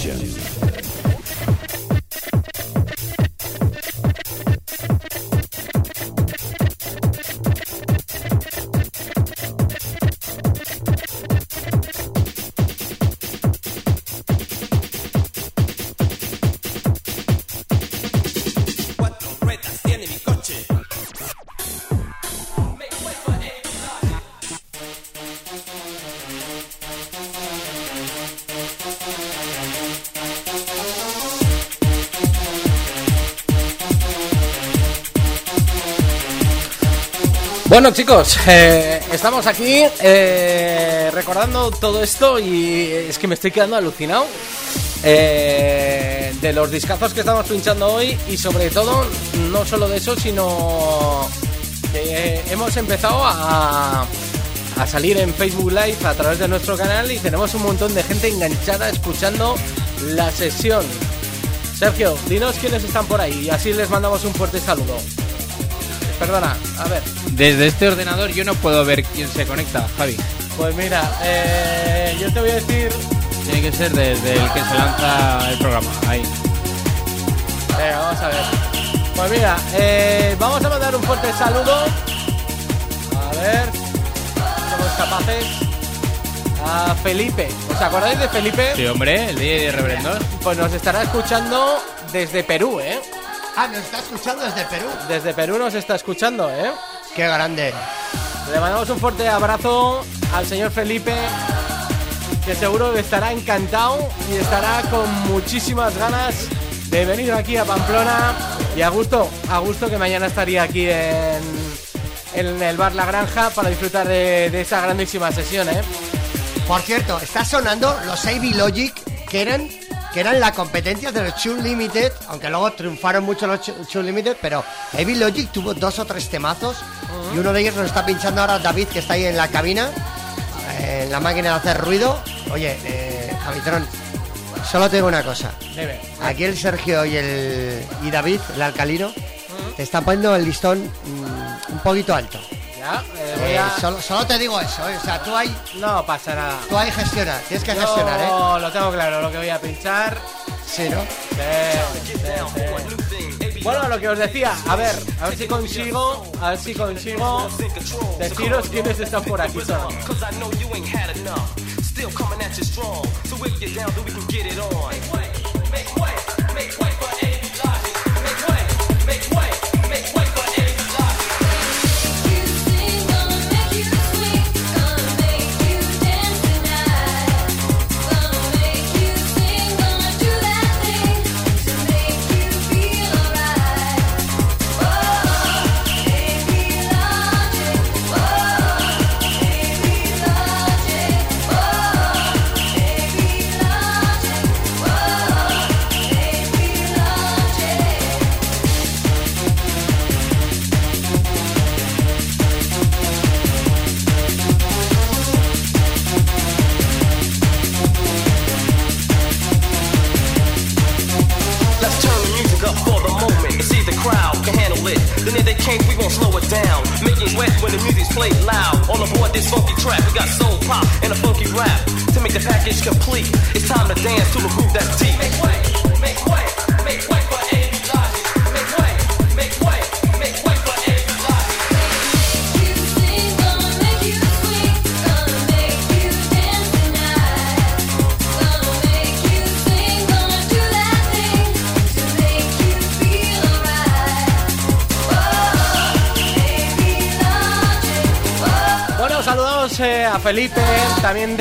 Yeah. Bueno chicos, eh, estamos aquí eh, recordando todo esto y es que me estoy quedando alucinado eh, de los discazos que estamos pinchando hoy y sobre todo no solo de eso sino que hemos empezado a, a salir en Facebook Live a través de nuestro canal y tenemos un montón de gente enganchada escuchando la sesión. Sergio, dinos quiénes están por ahí y así les mandamos un fuerte saludo. Perdona, a ver. Desde este ordenador yo no puedo ver quién se conecta, Javi. Pues mira, eh, yo te voy a decir. Tiene que ser desde el que se lanza el programa. Ahí. Venga, vamos a ver. Pues mira, eh, vamos a mandar un fuerte saludo. A ver. Somos capaces. A Felipe. ¿Os acordáis de Felipe? Sí, hombre, el DJ de Reverendo. Pues nos estará escuchando desde Perú, ¿eh? Ah, nos está escuchando desde Perú. Desde Perú nos está escuchando, ¿eh? Qué grande. Le mandamos un fuerte abrazo al señor Felipe, que seguro estará encantado y estará con muchísimas ganas de venir aquí a Pamplona y a gusto, a gusto que mañana estaría aquí en, en el bar La Granja para disfrutar de, de esa grandísima sesión, ¿eh? Por cierto, está sonando los AB Logic que eran que eran la competencia de los Tune Limited, aunque luego triunfaron mucho los Tune Limited, pero AB Logic tuvo dos o tres temazos y uno de ellos nos está pinchando ahora David que está ahí en la cabina, eh, en la máquina de hacer ruido. Oye, eh, Javitron, solo te digo una cosa. Debe. Aquí el Sergio y el y David, el alcalino, te están poniendo el listón mm, un poquito alto. Ya, eh, voy Eh, solo, solo te digo eso, eh, o sea, tú ahí, No pasa nada. tú ahí gestiona, tienes que Yo gestionar, ¿eh? lo tengo claro, lo que voy a pinchar. Sí, ¿no? Sí, sí, sí. Bueno, lo que os decía, a ver, a ver si consigo, a ver si consigo deciros quiénes están por aquí. solo.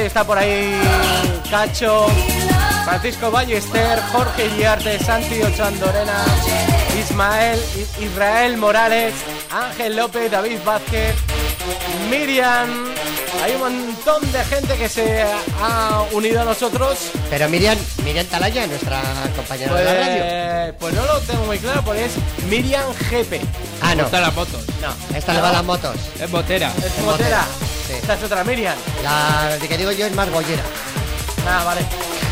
Está por ahí Cacho, Francisco Ballester, Jorge Guiarte, Santi Ochandorena, Ismael, Israel Morales, Ángel López, David Vázquez, Miriam. Hay un montón de gente que se ha unido a nosotros. Pero Miriam, Miriam Talaya, nuestra compañera de la radio. Pues, pues no lo tengo muy claro, porque es Miriam GP. Ah, no. Gustan las motos. No, Esta le va a las motos. Es botera. es es motera. Esta es otra Miriam. La que digo yo es más bollera. Ah, vale.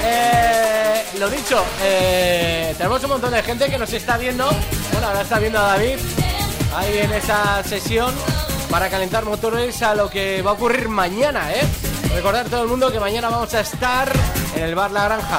Eh, lo dicho, eh, tenemos un montón de gente que nos está viendo. Bueno, ahora está viendo a David ahí en esa sesión para calentar motores a lo que va a ocurrir mañana, ¿eh? Recordar todo el mundo que mañana vamos a estar en el bar La Granja.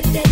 Cuando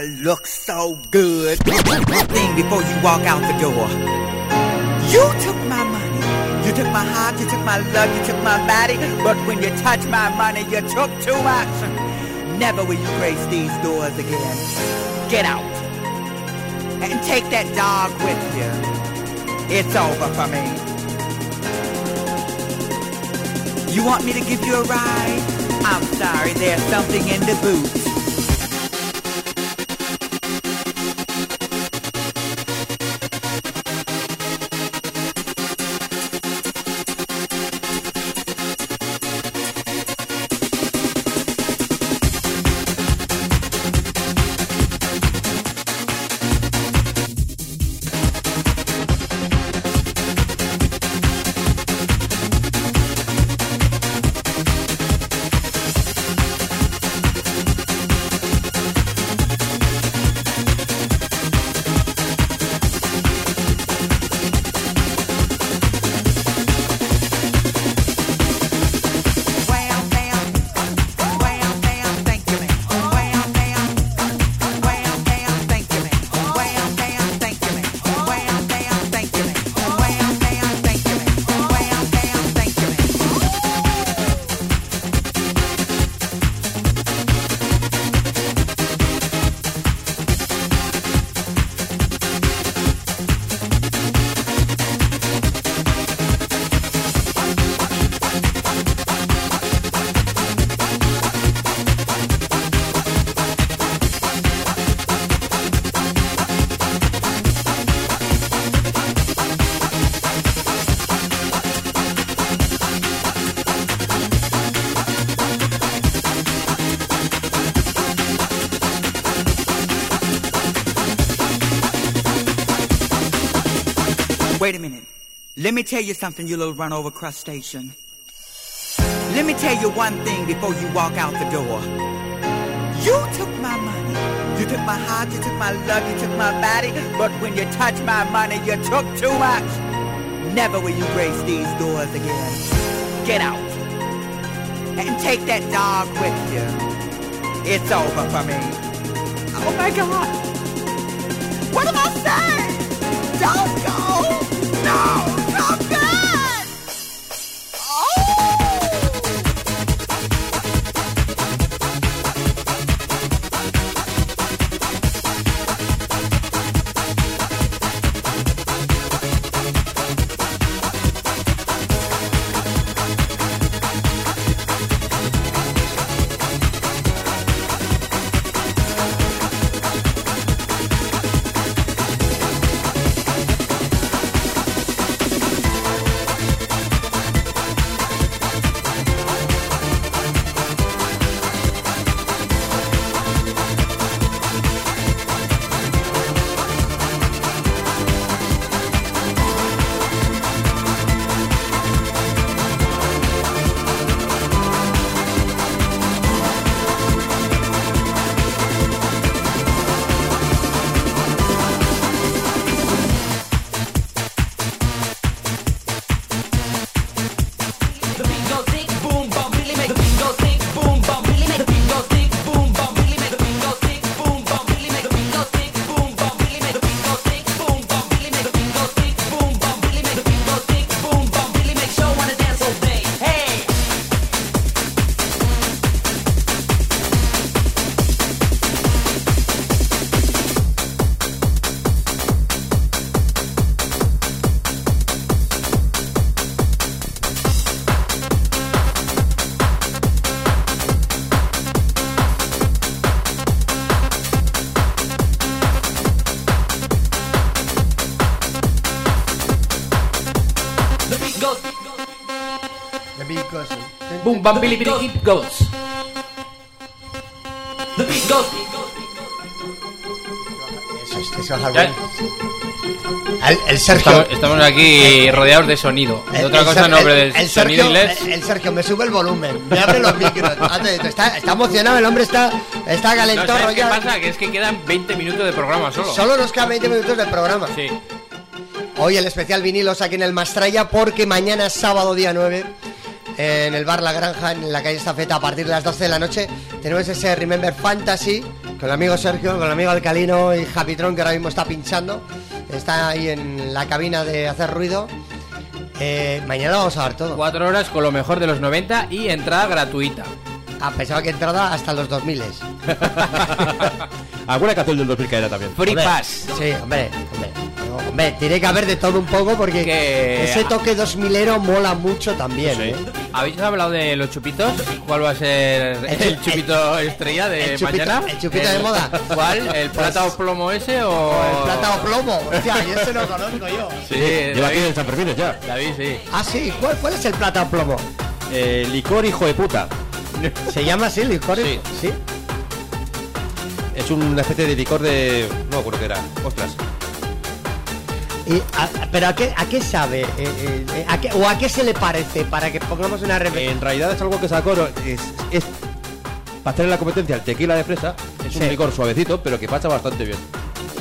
mister. Looks so good. One thing before you walk out the door. You took my money. You took my heart, you took my love, you took my body. But when you touch my money, you took too much. Never will you grace these doors again. Get out. And take that dog with you. It's over for me. You want me to give you a ride? I'm sorry, there's something in the boot. Me tell you something, you little run over crustacean. Let me tell you one thing before you walk out the door. You took my money. You took my heart, you took my love, you took my body. But when you touch my money, you took too much. Never will you grace these doors again. Get out. And take that dog with you. It's over for me. Oh my God. What am I saying? Don't go. No, Bam, billy, billy, goes. The beat goes Eso, es- eso es algo- Ya. El, el Sergio. Estamos, estamos aquí rodeados de sonido. De El- otra el cosa Ser- no, pero el- de el sonido Sergio, el me sube el volumen, me abre los micros. Está, está emocionado, el hombre está, está calentón. ¿Sabes qué ya. pasa? Que es que quedan 20 minutos de programa solo. Solo nos quedan 20 minutos del programa. Sí. Hoy el especial vinilos aquí en el Mastraya porque mañana sábado día 9 en el bar La Granja en la calle Estafeta a partir de las 12 de la noche tenemos ese Remember Fantasy Con el amigo Sergio, con el amigo Alcalino y Japitron, que ahora mismo está pinchando. Está ahí en la cabina de hacer ruido. Eh, mañana vamos a ver todo. Cuatro horas con lo mejor de los 90 y entrada gratuita. Ah, pensaba que entrada hasta los 2000. Alguna canción del 2000 caerá también. Free Hombre, Pass. Sí, hombre, hombre. Hombre, tiene que haber de todo un poco porque Que- ese toque 2000ero mola mucho también. Sí. ¿eh? ¿Habéis hablado de los chupitos? ¿Cuál va a ser El el, chu- chupito estrella de el chupito- mañana? el chupito de moda. ¿Cuál? ¿El plata o plomo ese o...? El plata o plomo. Hostia, yo ese no conozco yo. Sí, Lleva aquí David, en San Fermín ya. David, sí. Ah, sí. ¿Cuál, cuál es el plata o plomo? Eh, licor hijo de puta. ¿Se llama así, licor? Sí. ¿Sí? Es una especie de licor de. No me acuerdo qué era. Ostras. A- ¿Pero a qué, a qué sabe? Eh, eh, eh, a qué- ¿O a qué se le parece? Para que pongamos una referencia. En realidad es algo que sacó. no, Es, es para hacer en la competencia el tequila de fresa. Es Sí. un licor suavecito, pero que pasa bastante bien.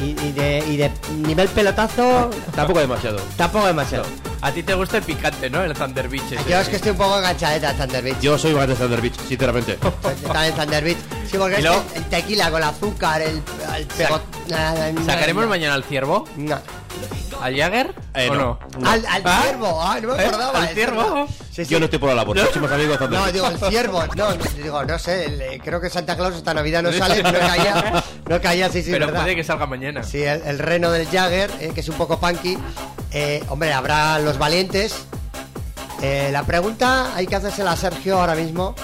Y, y de, y de nivel pelotazo, Tampoco demasiado. tampoco demasiado. A ti te gusta el picante, ¿no? El Thunder Beach ese. Yo es que estoy un poco enganchadeta a Thunder Beach. Yo soy más de Thunder Beach, sinceramente. Está en Thunder Beach. Sí, porque es el tequila con el azúcar, el, el ¿Sacaremos na- mañana al ciervo? na- ¿Al Jagger? Eh, ¿O no. no? Al, al ¿Ah? ciervo, ah, no me ¿Eh? acordaba. ¿Al ciervo? verdad. Sí, sí. Yo no estoy por la labor. Próximos amigos No, digo el ciervo, no, digo, no sé, el, eh, creo que Santa Claus esta Navidad no sale, no caía, no caía, sí, sí, Pero verdad. puede que salga mañana. Sí, el, el reno del Jagger, eh, que es un poco punky. Eh, hombre, habrá los valientes. La pregunta hay que hacérsela a Sergio ahora mismo.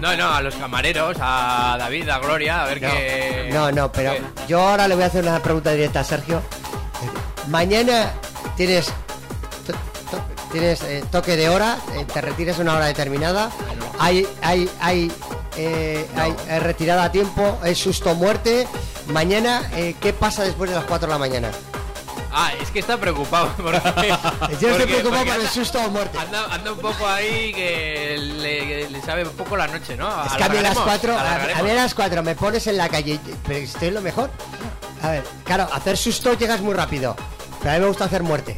No, no, a los camareros, a David, a Gloria, a ver No, qué... no, no, pero qué- yo ahora le voy a hacer una pregunta directa a Sergio. Mañana tienes to- to- tienes eh, toque de hora, eh, te retires a una hora determinada. Hay hay hay eh, hay retirada a tiempo, es susto o muerte. Mañana, eh, ¿qué pasa después de las 4 de la mañana? Ah, es que está preocupado porque... Yo estoy preocupado por el susto o muerte. Anda, anda un poco ahí que le, sabe un poco la noche, ¿no? Es que a mí a las Alargaremos, 4, a, alargaremos. a mí a las 4 me pones en la calle, pero estoy lo mejor. A ver, claro, hacer susto llegas muy rápido. Pero a mí me gusta hacer muerte.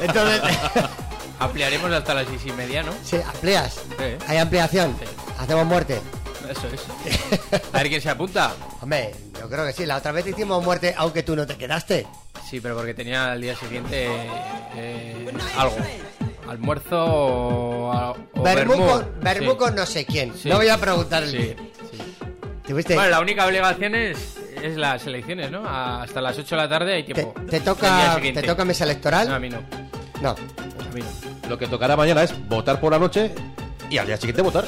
Entonces, Ampliaremos hasta las seis y media, ¿no? sí, amplias. Sí. Hay ampliación. Sí. Hacemos muerte. Eso, eso. A ver quién se apunta. Hombre, yo creo que sí. La otra vez hicimos muerte, aunque tú no te quedaste. Sí, pero porque tenía al día siguiente eh, algo. Almuerzo o, o vermú. con, Bermú Sí. con no sé quién. No voy a preguntar el Sí. Bueno, la única obligación es, es las elecciones, ¿no? Hasta las 8 de la tarde hay ¿Te, tiempo. te toca, ¿Te toca mesa No, a electoral? mí no. No. A mí no. Lo que tocará mañana es votar por la noche y al día siguiente votar.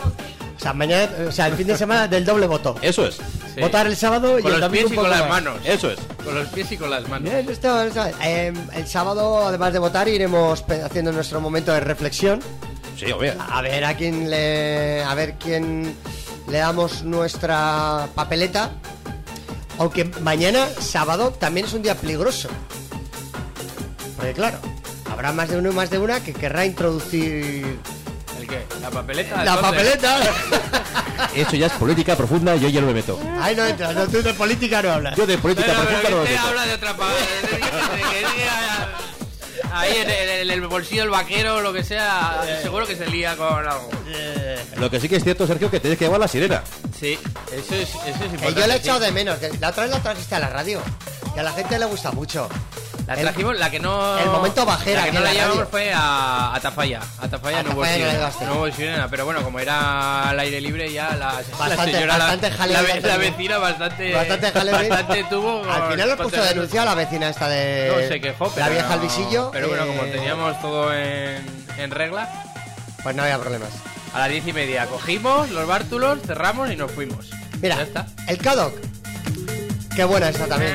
O sea, mañana, o sea, el fin de semana del doble voto. Eso es. Sí. Votar el sábado y Con el los domingo pies y con las más. manos. Eso es. Con los pies y con las manos. Bien, esto, esto, eh, el sábado, además de votar, iremos haciendo nuestro momento de reflexión. Sí, obvio. A ver a quién le. A ver quién le damos nuestra papeleta. Aunque mañana, sábado, también es un día peligroso. Porque claro, habrá más de uno y más de una que querrá introducir ¿El qué? ¿La papeleta? la entonces? papeleta. Eso ya es política profunda, yo ya no me meto. Ay, no entras, no, tú de política no hablas. Yo de política Pero, pero profunda no me meto. habla de otra Ahí en el, en el bolsillo del vaquero o lo que sea, seguro que se lía con algo. Lo que sí que es cierto, Sergio, que tenéis que llevar la sirena. Sí, eso es, eso es Que importante. yo le he sí. echado de menos. que la otra vez la trajiste a la radio. Y a la gente le gusta mucho. La El- trajimos, la que no. el momento bajera La que que no la llevamos fue a, a Tafalla. A Tafalla A no hubo sirena. No hubo sirena, pero bueno, como era al aire libre, ya la, la Bastante- señora, bastante la, ve- la vecina bastante. Bastante jaleo. bastante tuvo. Al final lo puso denunciado la vecina esta de. No se quejó, pero. La vieja no- al visillo. Pero bueno, como eh, teníamos todo en, en regla, Pues no había problemas. a las diez y media cogimos los bártulos, cerramos y nos fuimos. Mira, Ya está. el Caddock. Qué buena esta también.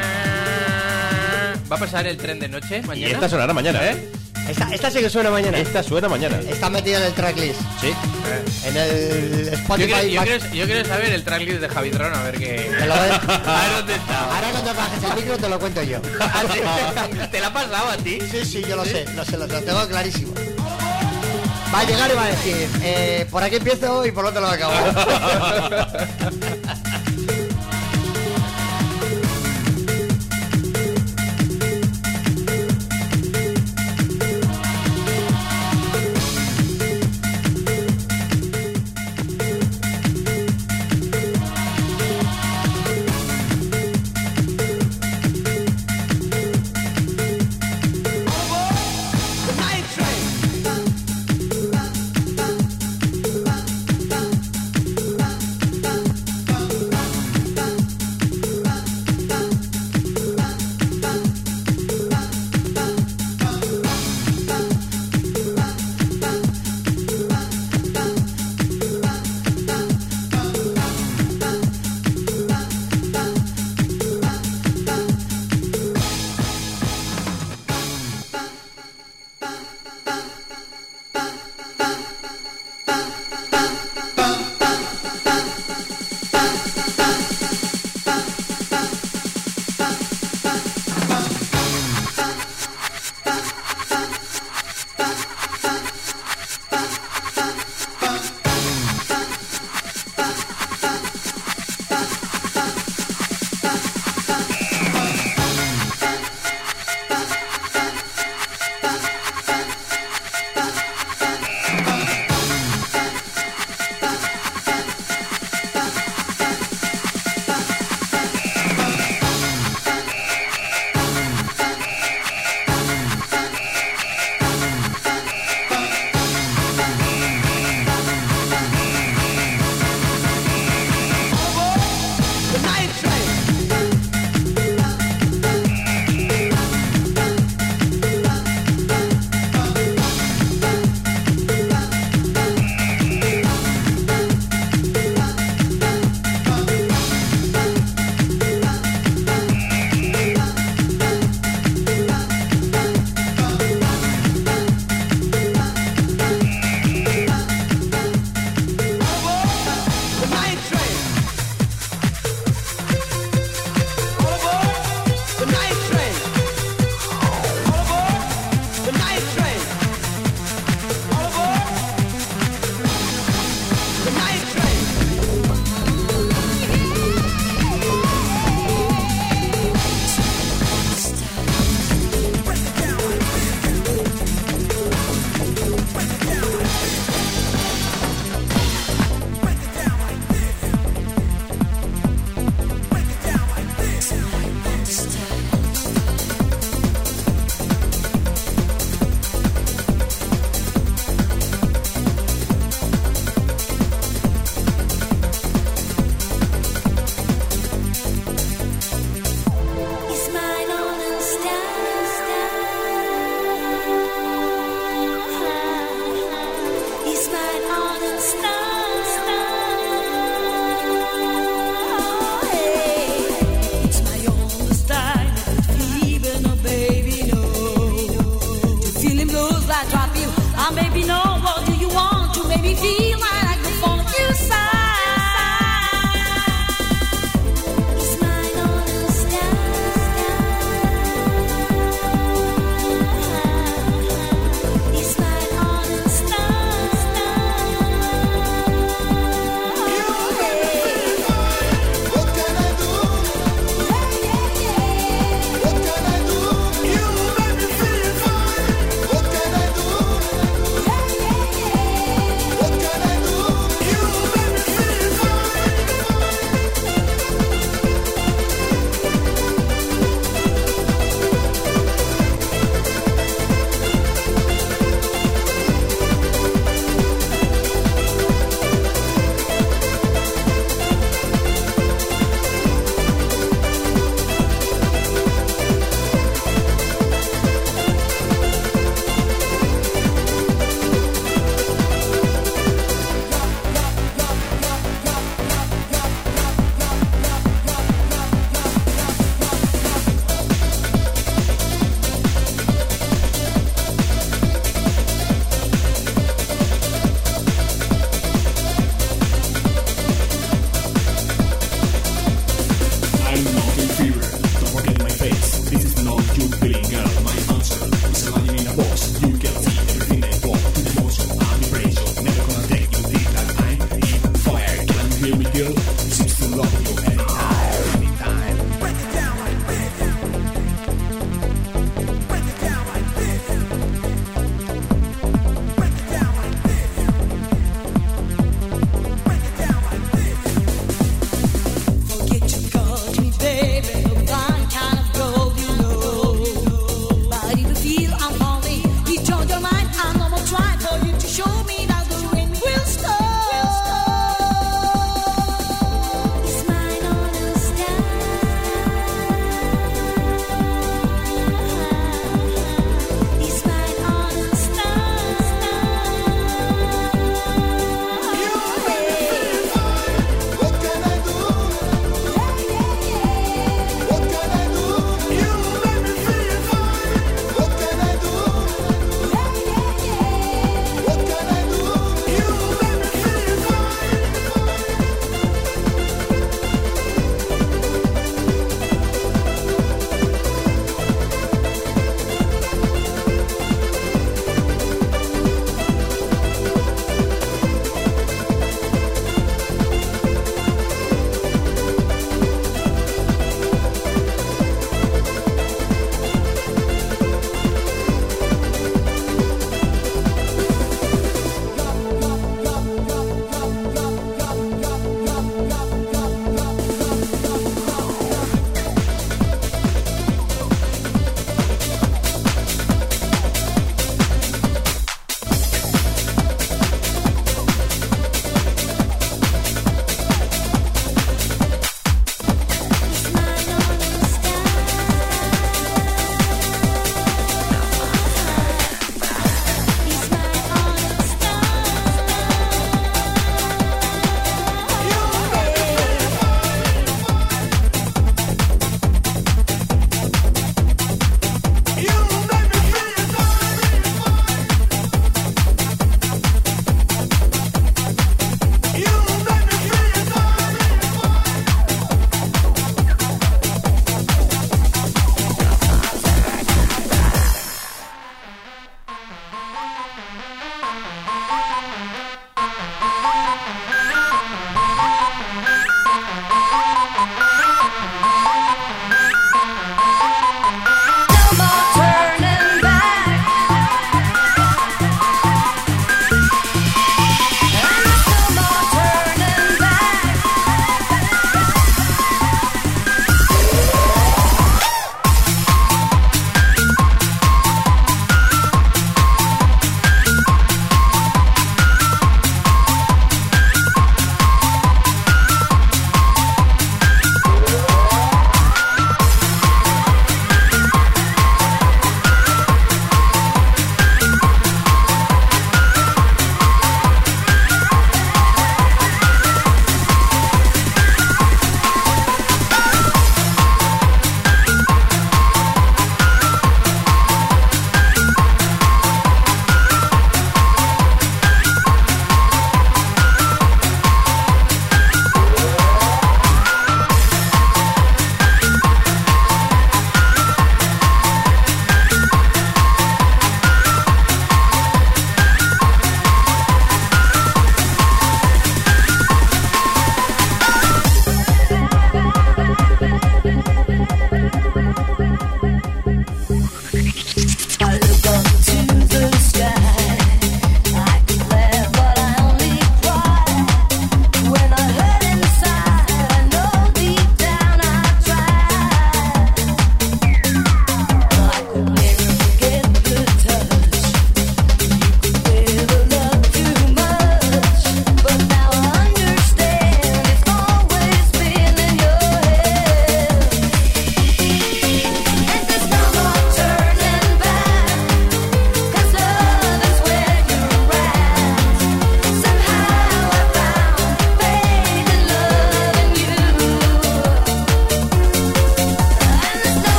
Va a pasar el tren de noche Y mañana. esta sonará mañana. ¿Eh? Esta, esta sí que suena mañana. Esta suena mañana. Está metida en el tracklist. Sí. En el Yo quiero, yo, back- quiero, yo quiero saber el tracklist de Javitron, a ver qué. Te lo. A ver dónde está. Ahora cuando bajes el micro te lo cuento yo. ¿Te la ha pasado a ti? Sí, sí, yo lo sé, lo sé, lo, lo tengo clarísimo. Va a llegar y va a decir, eh, por aquí empiezo y por otro lado acabo.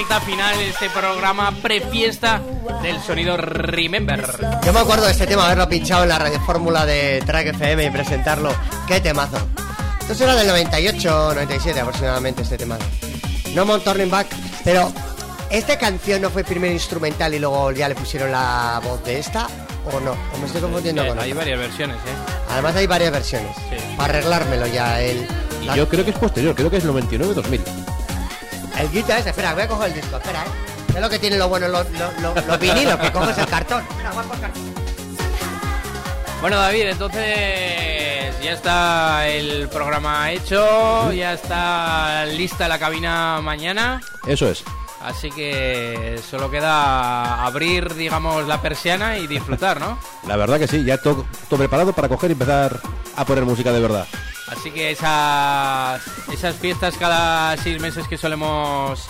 recta final de este programa prefiesta del sonido Remember. Yo me acuerdo de este tema, haberlo pinchado en la radio fórmula de Track FM y presentarlo. ¡Qué temazo! Esto era del 98, 97 aproximadamente este tema. No More Turning Back, pero ¿esta canción no fue primero instrumental y luego ya le pusieron la voz de esta? ¿O no? ¿O me estoy confundiendo Eh, con hay otra? varias versiones, ¿eh? Además hay varias versiones. Para arreglármelo ya, el... Y yo creo que es posterior, creo que es 99-2000. El guita ese, espera, voy a coger el disco, espera, ¿eh? Es lo que tiene lo bueno los, los, los- los vinilos, que coges el cartón. Espera, guapo el cartón. Bueno, David, entonces ya está el programa hecho, ya está lista la cabina mañana. Eso es. Así que solo queda abrir, digamos, la persiana y disfrutar, ¿no? La verdad que sí, ya todo, todo preparado para coger y empezar a poner música de verdad. Así que esas, esas fiestas cada seis meses que solemos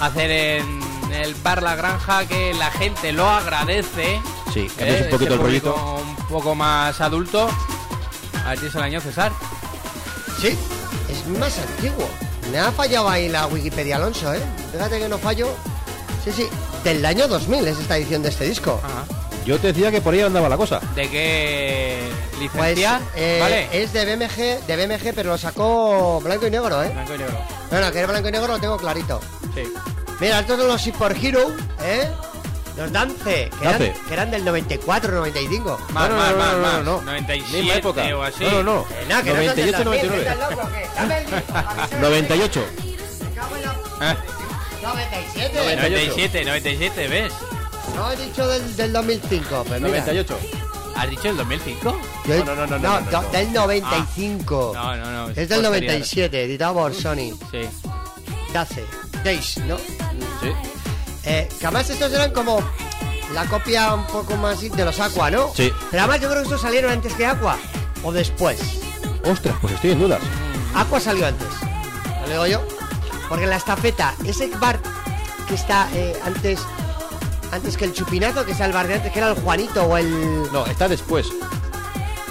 hacer en el bar La Granja, que la gente lo agradece. Sí, ¿eh? un poquito el rollito. Un poco más adulto. A ver si es el año César. Sí, es más antiguo. Me ha fallado ahí la Wikipedia Alonso, ¿eh? Fíjate que no fallo. Sí, sí, del año 2000 es esta edición de este disco. Yo te decía que por ahí andaba la cosa. ¿De qué Pues licencia? eh, vale. es de BMG, de BMG, pero lo sacó blanco y negro, ¿eh? Blanco y negro. No, no, que es blanco y negro lo tengo clarito. Sí. Mira, estos son los Super Hero, ¿eh? Los Dance, que, Dance. Eran, que eran del 94, 95. Más, No, no, más, no, más, no, más. no, no. 97 Misma época. o así. No, no, no. Eh, nada, que no son del 98, 2000, 99. ¿qué estás loco, qué? Dame el disco, avísame. 98. Me cago en la- ¿Eh? 97. 97, 97, ¿ves? No, he dicho del, del 2005, pues mira. 98. ¿Has dicho el 2005? Yo he- No, no, no, no, no, no, no. del 95. No, no, no. es del posterior. 97, editado por Sony. Sí. Dace. Days, ¿no? Sí. Eh, que además estos eran como la copia un poco más de los Aqua, ¿no? Sí. Pero además yo creo que estos salieron antes que Aqua. O después. Ostras, pues estoy en dudas. Aqua salió antes. Lo digo yo. Porque la estafeta, ese bar que está eh, antes antes que el chupinazo, que está el bar de antes, que era el Juanito o el. No, está después.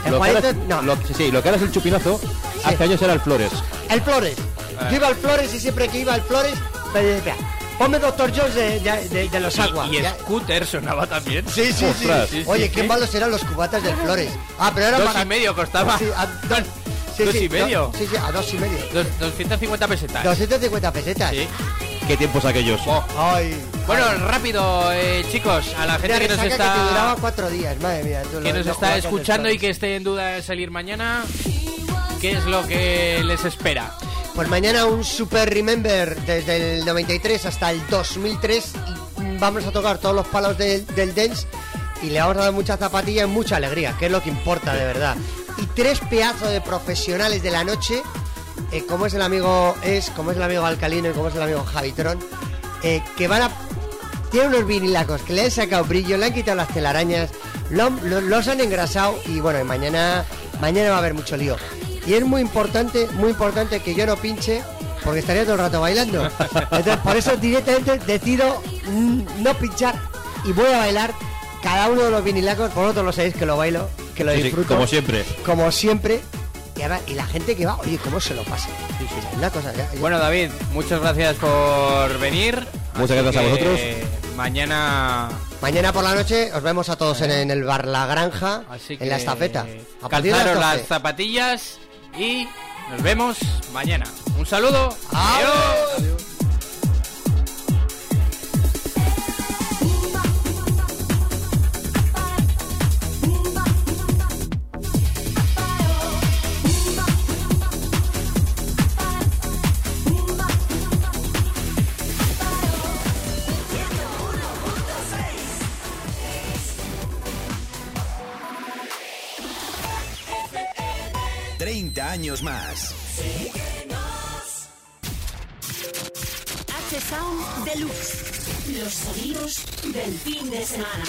El Lo que ahora Juanito, es- no. lo- sí, sí, lo que ahora es el chupinazo, hace años era el Flores. El Flores. Ah. Yo iba al Flores y siempre que iba al Flores me decía, ponme Doctor Jones de, de- de- de los Aqua. Y, y Scooter sonaba también. Sí, sí, sí. Oye, sí. qué malos eran los cubatas del Flores. Ah, pero eran Dos y medio costaba. Sí, a dos, sí, ¿Dos sí, y medio? do- sí, sí, a dos y medio. Dos- 250 pesetas. 250 pesetas. Sí. Qué tiempos aquellos. Ay. Bueno, rápido, eh, chicos, a la gente que nos resaca que duraba está cuatro días, madre mía. tú que lo- nos está escuchando y que esté en duda de salir mañana, ¿qué es lo que les espera? Pues mañana un Super Remember desde el 93 hasta el 2003 y vamos a tocar todos los palos del, del dance y le vamos a dar mucha zapatilla y mucha alegría, que es lo que importa de verdad. Y tres pedazos de profesionales de la noche, eh, como es el amigo Es, como es el amigo Alcalino y como es el amigo Javitron, eh, que van a... Tienen unos vinilacos que le han sacado brillo, le han quitado las telarañas, lo los han engrasado y bueno, mañana, mañana va a haber mucho lío. Y es muy importante, muy importante que yo no pinche porque estaría todo el rato bailando. Entonces, por eso directamente decido mm, no pinchar y voy a bailar cada uno de los vinilacos. Vosotros lo sabéis que lo bailo, que lo Sí, sí, disfruto. como siempre. Como siempre. Y, la gente que va, oye, ¿cómo se lo pasa? Una cosa, ya- ya- Bueno, David, muchas gracias por venir. Muchas gracias a que vosotros. Mañana Mañana por la noche os vemos a todos en, en el bar La Granja, Así en la que estafeta. A calzaros las 12. zapatillas y nos vemos mañana. Un saludo. Adiós. años más. Síguenos. H Sound Deluxe. Los sonidos del fin de semana.